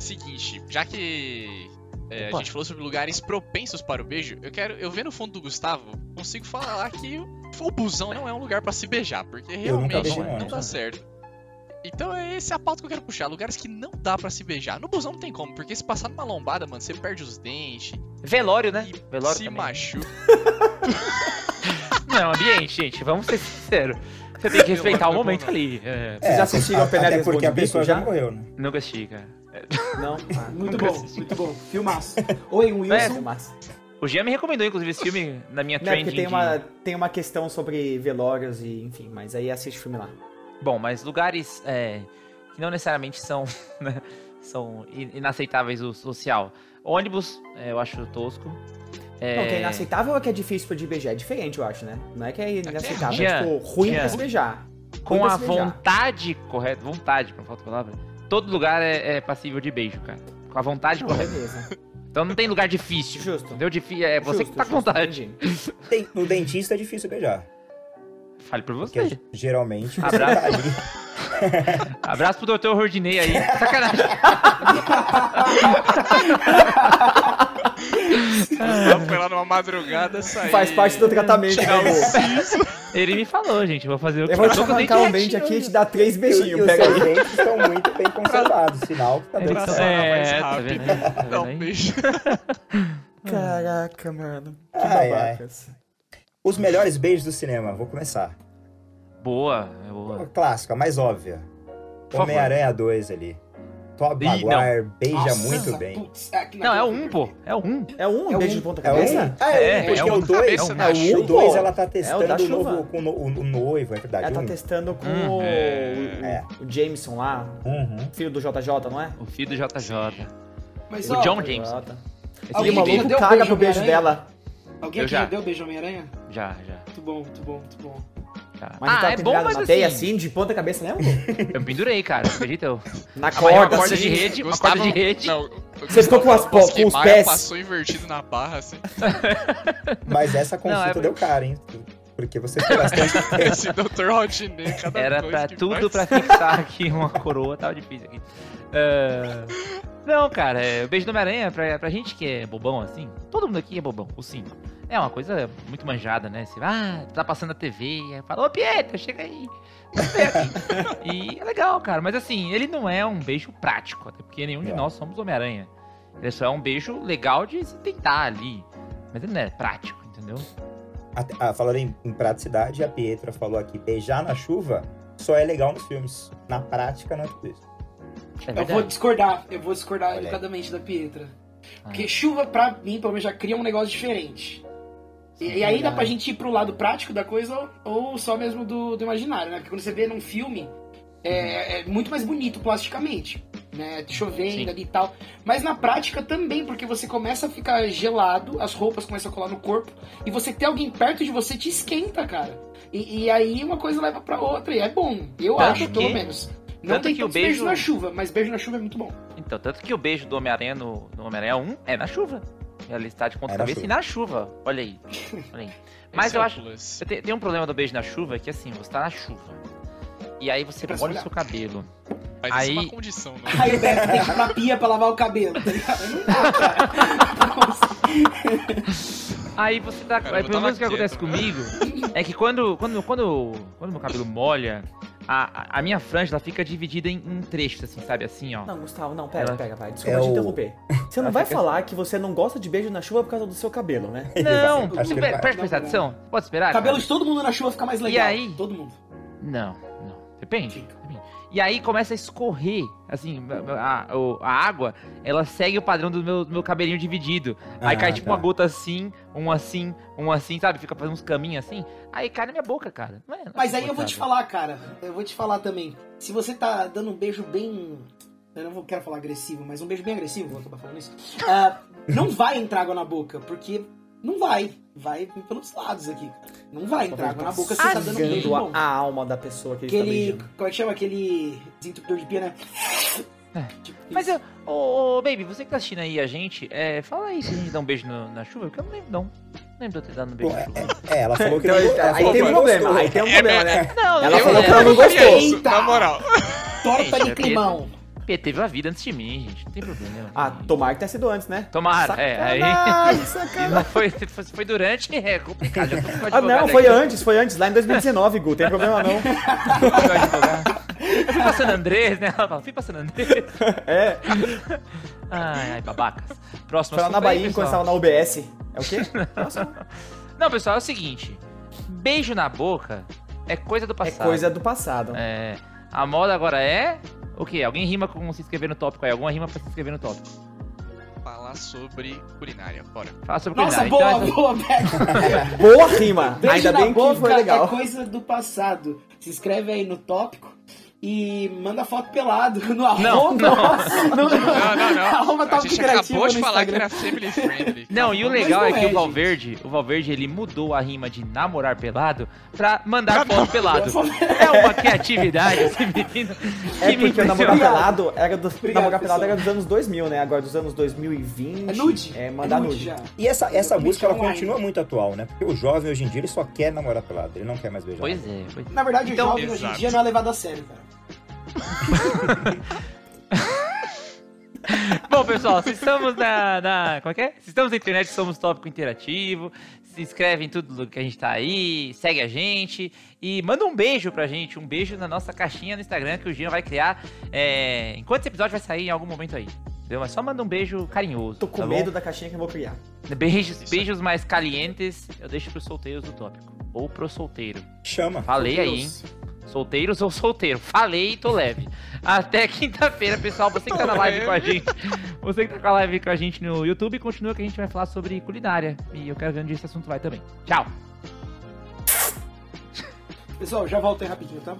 [SPEAKER 4] Seguinte, já que é, a gente falou sobre lugares propensos para o beijo, eu quero. Eu vendo no fundo do Gustavo, consigo falar que o, o busão não é um lugar pra se beijar, porque realmente não, dá
[SPEAKER 6] ônibus,
[SPEAKER 4] certo. Então é esse a pauta que eu quero puxar. Lugares que não dá pra se beijar. No busão não tem como, porque se passar numa lombada, mano, você perde os dentes,
[SPEAKER 2] Velório, né? Velório
[SPEAKER 4] se
[SPEAKER 2] também.
[SPEAKER 4] machuca.
[SPEAKER 2] Não, ambiente, gente. Vamos ser sinceros. Você tem que respeitar o
[SPEAKER 4] é
[SPEAKER 2] momento ali. É,
[SPEAKER 3] Vocês já assistiram
[SPEAKER 6] a-
[SPEAKER 3] Penélope
[SPEAKER 6] Até porque a pessoa já
[SPEAKER 3] já?
[SPEAKER 6] morreu, né?
[SPEAKER 2] nunca assisti, cara.
[SPEAKER 3] Não? [LAUGHS] Ah,
[SPEAKER 5] Muito bom,
[SPEAKER 2] assisti.
[SPEAKER 5] muito bom. Filmaço. Oi, um
[SPEAKER 3] é,
[SPEAKER 5] Wilson.
[SPEAKER 3] mas...
[SPEAKER 2] O Jean me recomendou, inclusive, esse filme na minha
[SPEAKER 3] Não,
[SPEAKER 2] trending.
[SPEAKER 3] porque tem uma, tem uma questão sobre velórios e enfim, mas aí assiste o filme lá.
[SPEAKER 2] Bom, mas lugares é, que não necessariamente são, [LAUGHS] né, são in- inaceitáveis o social. Ônibus, é, eu acho tosco. É,
[SPEAKER 3] Não, que é inaceitável ou que é difícil de beijar? É diferente, eu acho, né? Não é que é inaceitável,
[SPEAKER 2] Jean,
[SPEAKER 3] é tipo ruim
[SPEAKER 2] Jean.
[SPEAKER 3] pra se beijar.
[SPEAKER 2] com
[SPEAKER 3] pra
[SPEAKER 2] a
[SPEAKER 3] beijar.
[SPEAKER 2] vontade correta, vontade, não falta palavra, todo lugar é, é passível de beijo, cara. Com a vontade correta.
[SPEAKER 3] beleza.
[SPEAKER 2] Então não tem lugar difícil.
[SPEAKER 3] Justo.
[SPEAKER 2] Entendeu? Difí é você
[SPEAKER 3] Justo,
[SPEAKER 2] que tá com vontade.
[SPEAKER 6] Tem- no dentista é difícil beijar.
[SPEAKER 2] Fale por
[SPEAKER 6] Porque
[SPEAKER 2] você.
[SPEAKER 6] geralmente você
[SPEAKER 2] Abraço. [LAUGHS]
[SPEAKER 6] tá ali.
[SPEAKER 2] Abraço pro Dr. Rodinei aí. Sacanagem.
[SPEAKER 4] Foi lá numa madrugada, saiu.
[SPEAKER 3] Faz parte do tratamento, né.
[SPEAKER 2] Ele me falou, gente. Vou fazer o que
[SPEAKER 3] Eu vou te arrancar um dente aqui e te dar três beijinhos,
[SPEAKER 6] os seus dentes estão muito bem conservados. Sinal que tá
[SPEAKER 2] É, tá vendo? Tá
[SPEAKER 4] Dá um beijo. [LAUGHS]
[SPEAKER 3] Caraca, mano. Que
[SPEAKER 6] Ai, ai.
[SPEAKER 3] babacas.
[SPEAKER 6] Os melhores beijos do cinema, vou começar.
[SPEAKER 2] Boa, é boa.
[SPEAKER 6] Clássica, a mais óbvia. Homem-Aranha 2 ali. Tobey Maguire beija
[SPEAKER 5] Nossa,
[SPEAKER 6] muito bem.
[SPEAKER 5] putz,
[SPEAKER 2] Não, é
[SPEAKER 5] boca.
[SPEAKER 2] um, pô. É um.
[SPEAKER 3] É um
[SPEAKER 5] É
[SPEAKER 3] beijo
[SPEAKER 5] um-
[SPEAKER 3] de ponta
[SPEAKER 6] É o
[SPEAKER 3] cabeça?
[SPEAKER 6] Ah, é,
[SPEAKER 2] É,
[SPEAKER 6] um, porque
[SPEAKER 2] é
[SPEAKER 6] o
[SPEAKER 2] um
[SPEAKER 6] 2.
[SPEAKER 4] cabeça na
[SPEAKER 6] o
[SPEAKER 4] chuva.
[SPEAKER 6] 2 ela tá
[SPEAKER 3] É o
[SPEAKER 6] testando o
[SPEAKER 3] chuva.
[SPEAKER 6] novo com o, o- o noivo, é verdade.
[SPEAKER 3] Ela tá
[SPEAKER 6] um.
[SPEAKER 3] testando com
[SPEAKER 2] Hum,
[SPEAKER 3] o,
[SPEAKER 6] é.
[SPEAKER 3] o Jameson lá,
[SPEAKER 6] Uhum.
[SPEAKER 3] filho do JJ, não é?
[SPEAKER 2] O filho do JJ.
[SPEAKER 5] Mas,
[SPEAKER 2] O
[SPEAKER 5] ó,
[SPEAKER 2] John. Jameson.
[SPEAKER 3] Esse
[SPEAKER 5] Alguém
[SPEAKER 3] maluco
[SPEAKER 5] já deu
[SPEAKER 3] caga
[SPEAKER 5] beijo
[SPEAKER 3] pro beijo dela.
[SPEAKER 5] Alguém aqui
[SPEAKER 2] já.
[SPEAKER 5] já deu beijo Homem-Aranha?
[SPEAKER 2] Já, já.
[SPEAKER 5] Muito bom, muito bom, muito bom.
[SPEAKER 2] Já.
[SPEAKER 3] Mas
[SPEAKER 2] ah,
[SPEAKER 3] tá
[SPEAKER 2] é bom,
[SPEAKER 3] pendurado
[SPEAKER 2] mas
[SPEAKER 3] na teia
[SPEAKER 2] assim...
[SPEAKER 3] assim, de ponta cabeça mesmo?
[SPEAKER 2] Eu me pendurei, cara. Acredita? Eu...
[SPEAKER 3] Na
[SPEAKER 2] Amarrei uma
[SPEAKER 3] corda,
[SPEAKER 2] corda
[SPEAKER 3] assim.
[SPEAKER 2] de rede, uma
[SPEAKER 4] Gustavo-
[SPEAKER 2] corda de rede.
[SPEAKER 4] Não,
[SPEAKER 3] Você ficou com as com os pés?
[SPEAKER 4] passou invertido na barra, assim. [LAUGHS]
[SPEAKER 6] Mas essa consulta
[SPEAKER 2] Não, é-
[SPEAKER 6] deu cara, hein? Porque vocês têm bastante [LAUGHS] tempo.
[SPEAKER 4] Esse Dr. Rodney, cada
[SPEAKER 2] Era pra
[SPEAKER 4] que
[SPEAKER 2] tudo
[SPEAKER 4] faz.
[SPEAKER 2] pra fixar aqui uma coroa, tava difícil aqui. Ah, Não, cara, é, o beijo do Homem-Aranha, pra, pra gente que é bobão assim, todo mundo aqui é bobão, o cinco. É uma coisa muito manjada, né? Você ah, tá passando na TV, aí fala, ô Pietro, chega aí. vamos ver aqui." [LAUGHS] e é legal, cara, mas assim, ele não é um beijo prático, até porque nenhum de
[SPEAKER 6] É.
[SPEAKER 2] nós somos Homem-Aranha. Ele só é um beijo legal de se tentar ali. Mas ele não é prático, entendeu?
[SPEAKER 6] Até- Ah, falando em, em praticidade, a Pietra falou aqui, beijar na chuva só é legal nos filmes. Na prática, não é tudo isso.
[SPEAKER 2] É
[SPEAKER 5] Eu vou discordar, eu vou discordar
[SPEAKER 6] Olha aí.
[SPEAKER 5] educadamente da Pietra.
[SPEAKER 2] Ah.
[SPEAKER 5] Porque chuva, pra mim, pelo menos já cria um negócio diferente. E, e aí dá pra gente ir pro lado prático da coisa ou, ou só mesmo do, do imaginário, né? Porque quando você vê num filme, é, é muito mais bonito plasticamente, né? Chovendo
[SPEAKER 2] Sim.
[SPEAKER 5] ali e tal. Mas na prática também, porque você começa a ficar gelado, as roupas começam a colar no corpo, e você ter alguém perto de você te esquenta, cara. E, e aí uma coisa leva pra outra, e é bom. Eu
[SPEAKER 2] Tanto
[SPEAKER 5] acho, pelo
[SPEAKER 2] que-
[SPEAKER 5] menos. Não
[SPEAKER 2] tanto
[SPEAKER 5] tem
[SPEAKER 2] que o
[SPEAKER 5] beijos
[SPEAKER 2] beijo-
[SPEAKER 5] na chuva, mas beijo na chuva é muito bom.
[SPEAKER 2] Então, tanto que o beijo do Homem-Aranha no, no Homem-Aranha 1 é na chuva. Ele está de ponta
[SPEAKER 6] É
[SPEAKER 2] cabeça e na chuva. Olha aí. Olha aí. [LAUGHS] Mas
[SPEAKER 4] Esse
[SPEAKER 2] eu
[SPEAKER 4] é o
[SPEAKER 2] acho. eu te- Tem um problema do beijo na chuva que assim, você tá na chuva. E aí você
[SPEAKER 5] É
[SPEAKER 2] molha o seu cabelo.
[SPEAKER 4] Mas isso é
[SPEAKER 2] Aí-
[SPEAKER 4] uma condição, não
[SPEAKER 5] Aí o Beto tem que ir pra [LAUGHS] pia pra lavar o cabelo, tá ligado? Não dá, cara.
[SPEAKER 2] Aí você tá.
[SPEAKER 4] Cara,
[SPEAKER 2] aí, pelo menos o que acontece
[SPEAKER 4] quieto,
[SPEAKER 2] comigo é que quando, quando, quando, quando meu cabelo molha, a, a- minha franja ela fica dividida em, em trechos, assim, sabe? Assim, ó.
[SPEAKER 3] Não, Gustavo, não, pera,
[SPEAKER 2] Ela-
[SPEAKER 3] pera, vai. Desculpa
[SPEAKER 6] É
[SPEAKER 3] te
[SPEAKER 6] o-
[SPEAKER 3] interromper. Você não
[SPEAKER 2] Ela
[SPEAKER 3] vai
[SPEAKER 2] fica-
[SPEAKER 3] falar que você não gosta de beijo na chuva por causa do seu cabelo, né? [LAUGHS]
[SPEAKER 2] Não,
[SPEAKER 6] ele
[SPEAKER 2] presta
[SPEAKER 6] vai.
[SPEAKER 2] presta atenção. Pode esperar?
[SPEAKER 5] O cabelo
[SPEAKER 2] cara?
[SPEAKER 5] de todo mundo na chuva fica mais legal.
[SPEAKER 2] aí?
[SPEAKER 5] Todo mundo.
[SPEAKER 2] Não, não. Depende.
[SPEAKER 5] Fica.
[SPEAKER 2] E aí começa a escorrer, assim, a, a- água, ela segue o padrão do meu, do meu cabelinho dividido. aí
[SPEAKER 6] Ah,
[SPEAKER 2] cai tipo
[SPEAKER 6] tá.
[SPEAKER 2] uma gota assim, um assim, um assim, sabe? Fica fazendo uns caminhos assim. Aí cai na minha boca, cara. Não é- não é
[SPEAKER 5] Mas aí eu vou te falar, cara. Eu vou te falar também. Se você tá dando um beijo bem. Eu não vou- quero falar agressivo, mas um beijo bem agressivo, vou acabar falando isso. Ah, não vai entrar água na boca, porque não vai. Vai pelos lados aqui. cara. Não vai entrar água na boca se você tá dando beijo
[SPEAKER 3] a, a alma da pessoa que ele está
[SPEAKER 5] Aquele.
[SPEAKER 3] beijando.
[SPEAKER 5] Como é que chama? Aquele desentupidor de pia, né?
[SPEAKER 2] É. [LAUGHS]
[SPEAKER 5] Tipo,
[SPEAKER 2] Mas ô, ô, Baby, você que tá assistindo aí a gente, é, fala aí se a gente dá um beijo no- na chuva, porque eu não lembro, não. Não lembro de eu ter dado um beijo
[SPEAKER 6] Pô,
[SPEAKER 2] na
[SPEAKER 6] é,
[SPEAKER 2] chuva.
[SPEAKER 6] é, ela falou que
[SPEAKER 3] Então,
[SPEAKER 6] não, ela
[SPEAKER 3] aí tem um
[SPEAKER 6] não
[SPEAKER 3] problema, aí tem um
[SPEAKER 4] É,
[SPEAKER 3] problema, né?
[SPEAKER 2] Não,
[SPEAKER 3] Ela falou que ela não gostou.
[SPEAKER 5] Eita!
[SPEAKER 4] Na moral.
[SPEAKER 5] Torta
[SPEAKER 2] Gente,
[SPEAKER 5] de climão.
[SPEAKER 2] Pê, teve uma vida antes de mim, gente. Não tem problema.
[SPEAKER 3] Ah, tomara que tenha sido antes, né?
[SPEAKER 2] Tomara, é, aí-
[SPEAKER 3] Sacanagem, [LAUGHS]
[SPEAKER 2] E
[SPEAKER 3] sacanagem.
[SPEAKER 2] não foi, foi, durante, é complicado. Já tô com o
[SPEAKER 3] Ah, não, foi
[SPEAKER 2] aqui.
[SPEAKER 3] antes, foi antes, lá em 2019, Gu, tem problema não. [LAUGHS]
[SPEAKER 2] Eu fui pra San Andrés, né? Ela fala, fui pra San Andrés. [LAUGHS]
[SPEAKER 3] É,
[SPEAKER 2] Ai, ai, babacas. Próximo
[SPEAKER 3] foi lá na
[SPEAKER 2] aí,
[SPEAKER 3] Bahia enquanto estava na UBS. É o quê?
[SPEAKER 2] Não, pessoal, é o seguinte. Beijo na boca é coisa do
[SPEAKER 3] É
[SPEAKER 2] passado.
[SPEAKER 3] coisa do passado.
[SPEAKER 2] É, a moda agora é... O quê? Alguém rima com se inscrever no tópico aí? Alguma rima pra se inscrever no tópico?
[SPEAKER 4] Falar sobre culinária, bora.
[SPEAKER 2] Fala sobre
[SPEAKER 5] Nossa,
[SPEAKER 2] culinária.
[SPEAKER 5] boa,
[SPEAKER 2] Então,
[SPEAKER 5] boa, Beto.
[SPEAKER 3] Boa rima!
[SPEAKER 5] Beijo
[SPEAKER 3] Ainda bem que
[SPEAKER 5] boca
[SPEAKER 3] foi legal.
[SPEAKER 5] É coisa do passado. Se inscreve aí no tópico e manda foto pelado [LAUGHS] no arroba.
[SPEAKER 2] Não, não. [LAUGHS]
[SPEAKER 5] no,
[SPEAKER 4] Não, não, não. [LAUGHS]
[SPEAKER 5] arroba
[SPEAKER 4] A
[SPEAKER 5] tópico
[SPEAKER 4] gente acabou de falar que era family friendly.
[SPEAKER 2] Não, e o legal
[SPEAKER 5] não
[SPEAKER 2] é que
[SPEAKER 5] é,
[SPEAKER 2] o
[SPEAKER 5] gente.
[SPEAKER 2] Valverde, o Valverde, ele mudou a rima de namorar pelado pra mandar foto pelado. É uma criatividade, esse menino.
[SPEAKER 3] É porque o namorar pelado era do,
[SPEAKER 5] Obrigado,
[SPEAKER 3] namorar pelado era dos anos 2000, né? Agora dos anos 2020.
[SPEAKER 5] É nude.
[SPEAKER 3] É mandar
[SPEAKER 5] é
[SPEAKER 3] nude.
[SPEAKER 5] nude.
[SPEAKER 6] E essa, essa música ela
[SPEAKER 5] online.
[SPEAKER 6] continua muito atual, né? Porque o jovem hoje em dia ele só quer namorar pelado, ele não quer mais beijar.
[SPEAKER 2] Pois é, pois é.
[SPEAKER 5] Na verdade,
[SPEAKER 2] Então-
[SPEAKER 5] o jovem hoje em dia não é levado a sério, cara. [LAUGHS]
[SPEAKER 2] Bom, pessoal, se estamos na, na. Como é que é? Se estamos na internet, somos tópico interativo. Se inscreve em tudo que a gente tá aí, segue a gente e manda um beijo pra gente, um beijo na nossa caixinha no Instagram que o Gino vai criar. É, enquanto esse episódio vai sair em algum momento aí. Entendeu? Mas só manda um beijo carinhoso.
[SPEAKER 3] Tô com
[SPEAKER 2] tá bom?
[SPEAKER 3] medo da caixinha que eu vou criar.
[SPEAKER 2] Beijos,
[SPEAKER 4] Isso.
[SPEAKER 2] beijos mais calientes eu deixo pros solteiros do tópico. Ou pro solteiro.
[SPEAKER 6] Chama.
[SPEAKER 2] Falei aí, hein? Solteiros ou solteiro? Falei e tô leve. Até quinta-feira, pessoal. Você que tá na live com a gente. Você que tá com a live com a gente no YouTube, continua que a gente vai falar sobre culinária. E eu quero ver onde esse assunto vai também. Tchau!
[SPEAKER 5] Pessoal, já volto aí rapidinho, tá?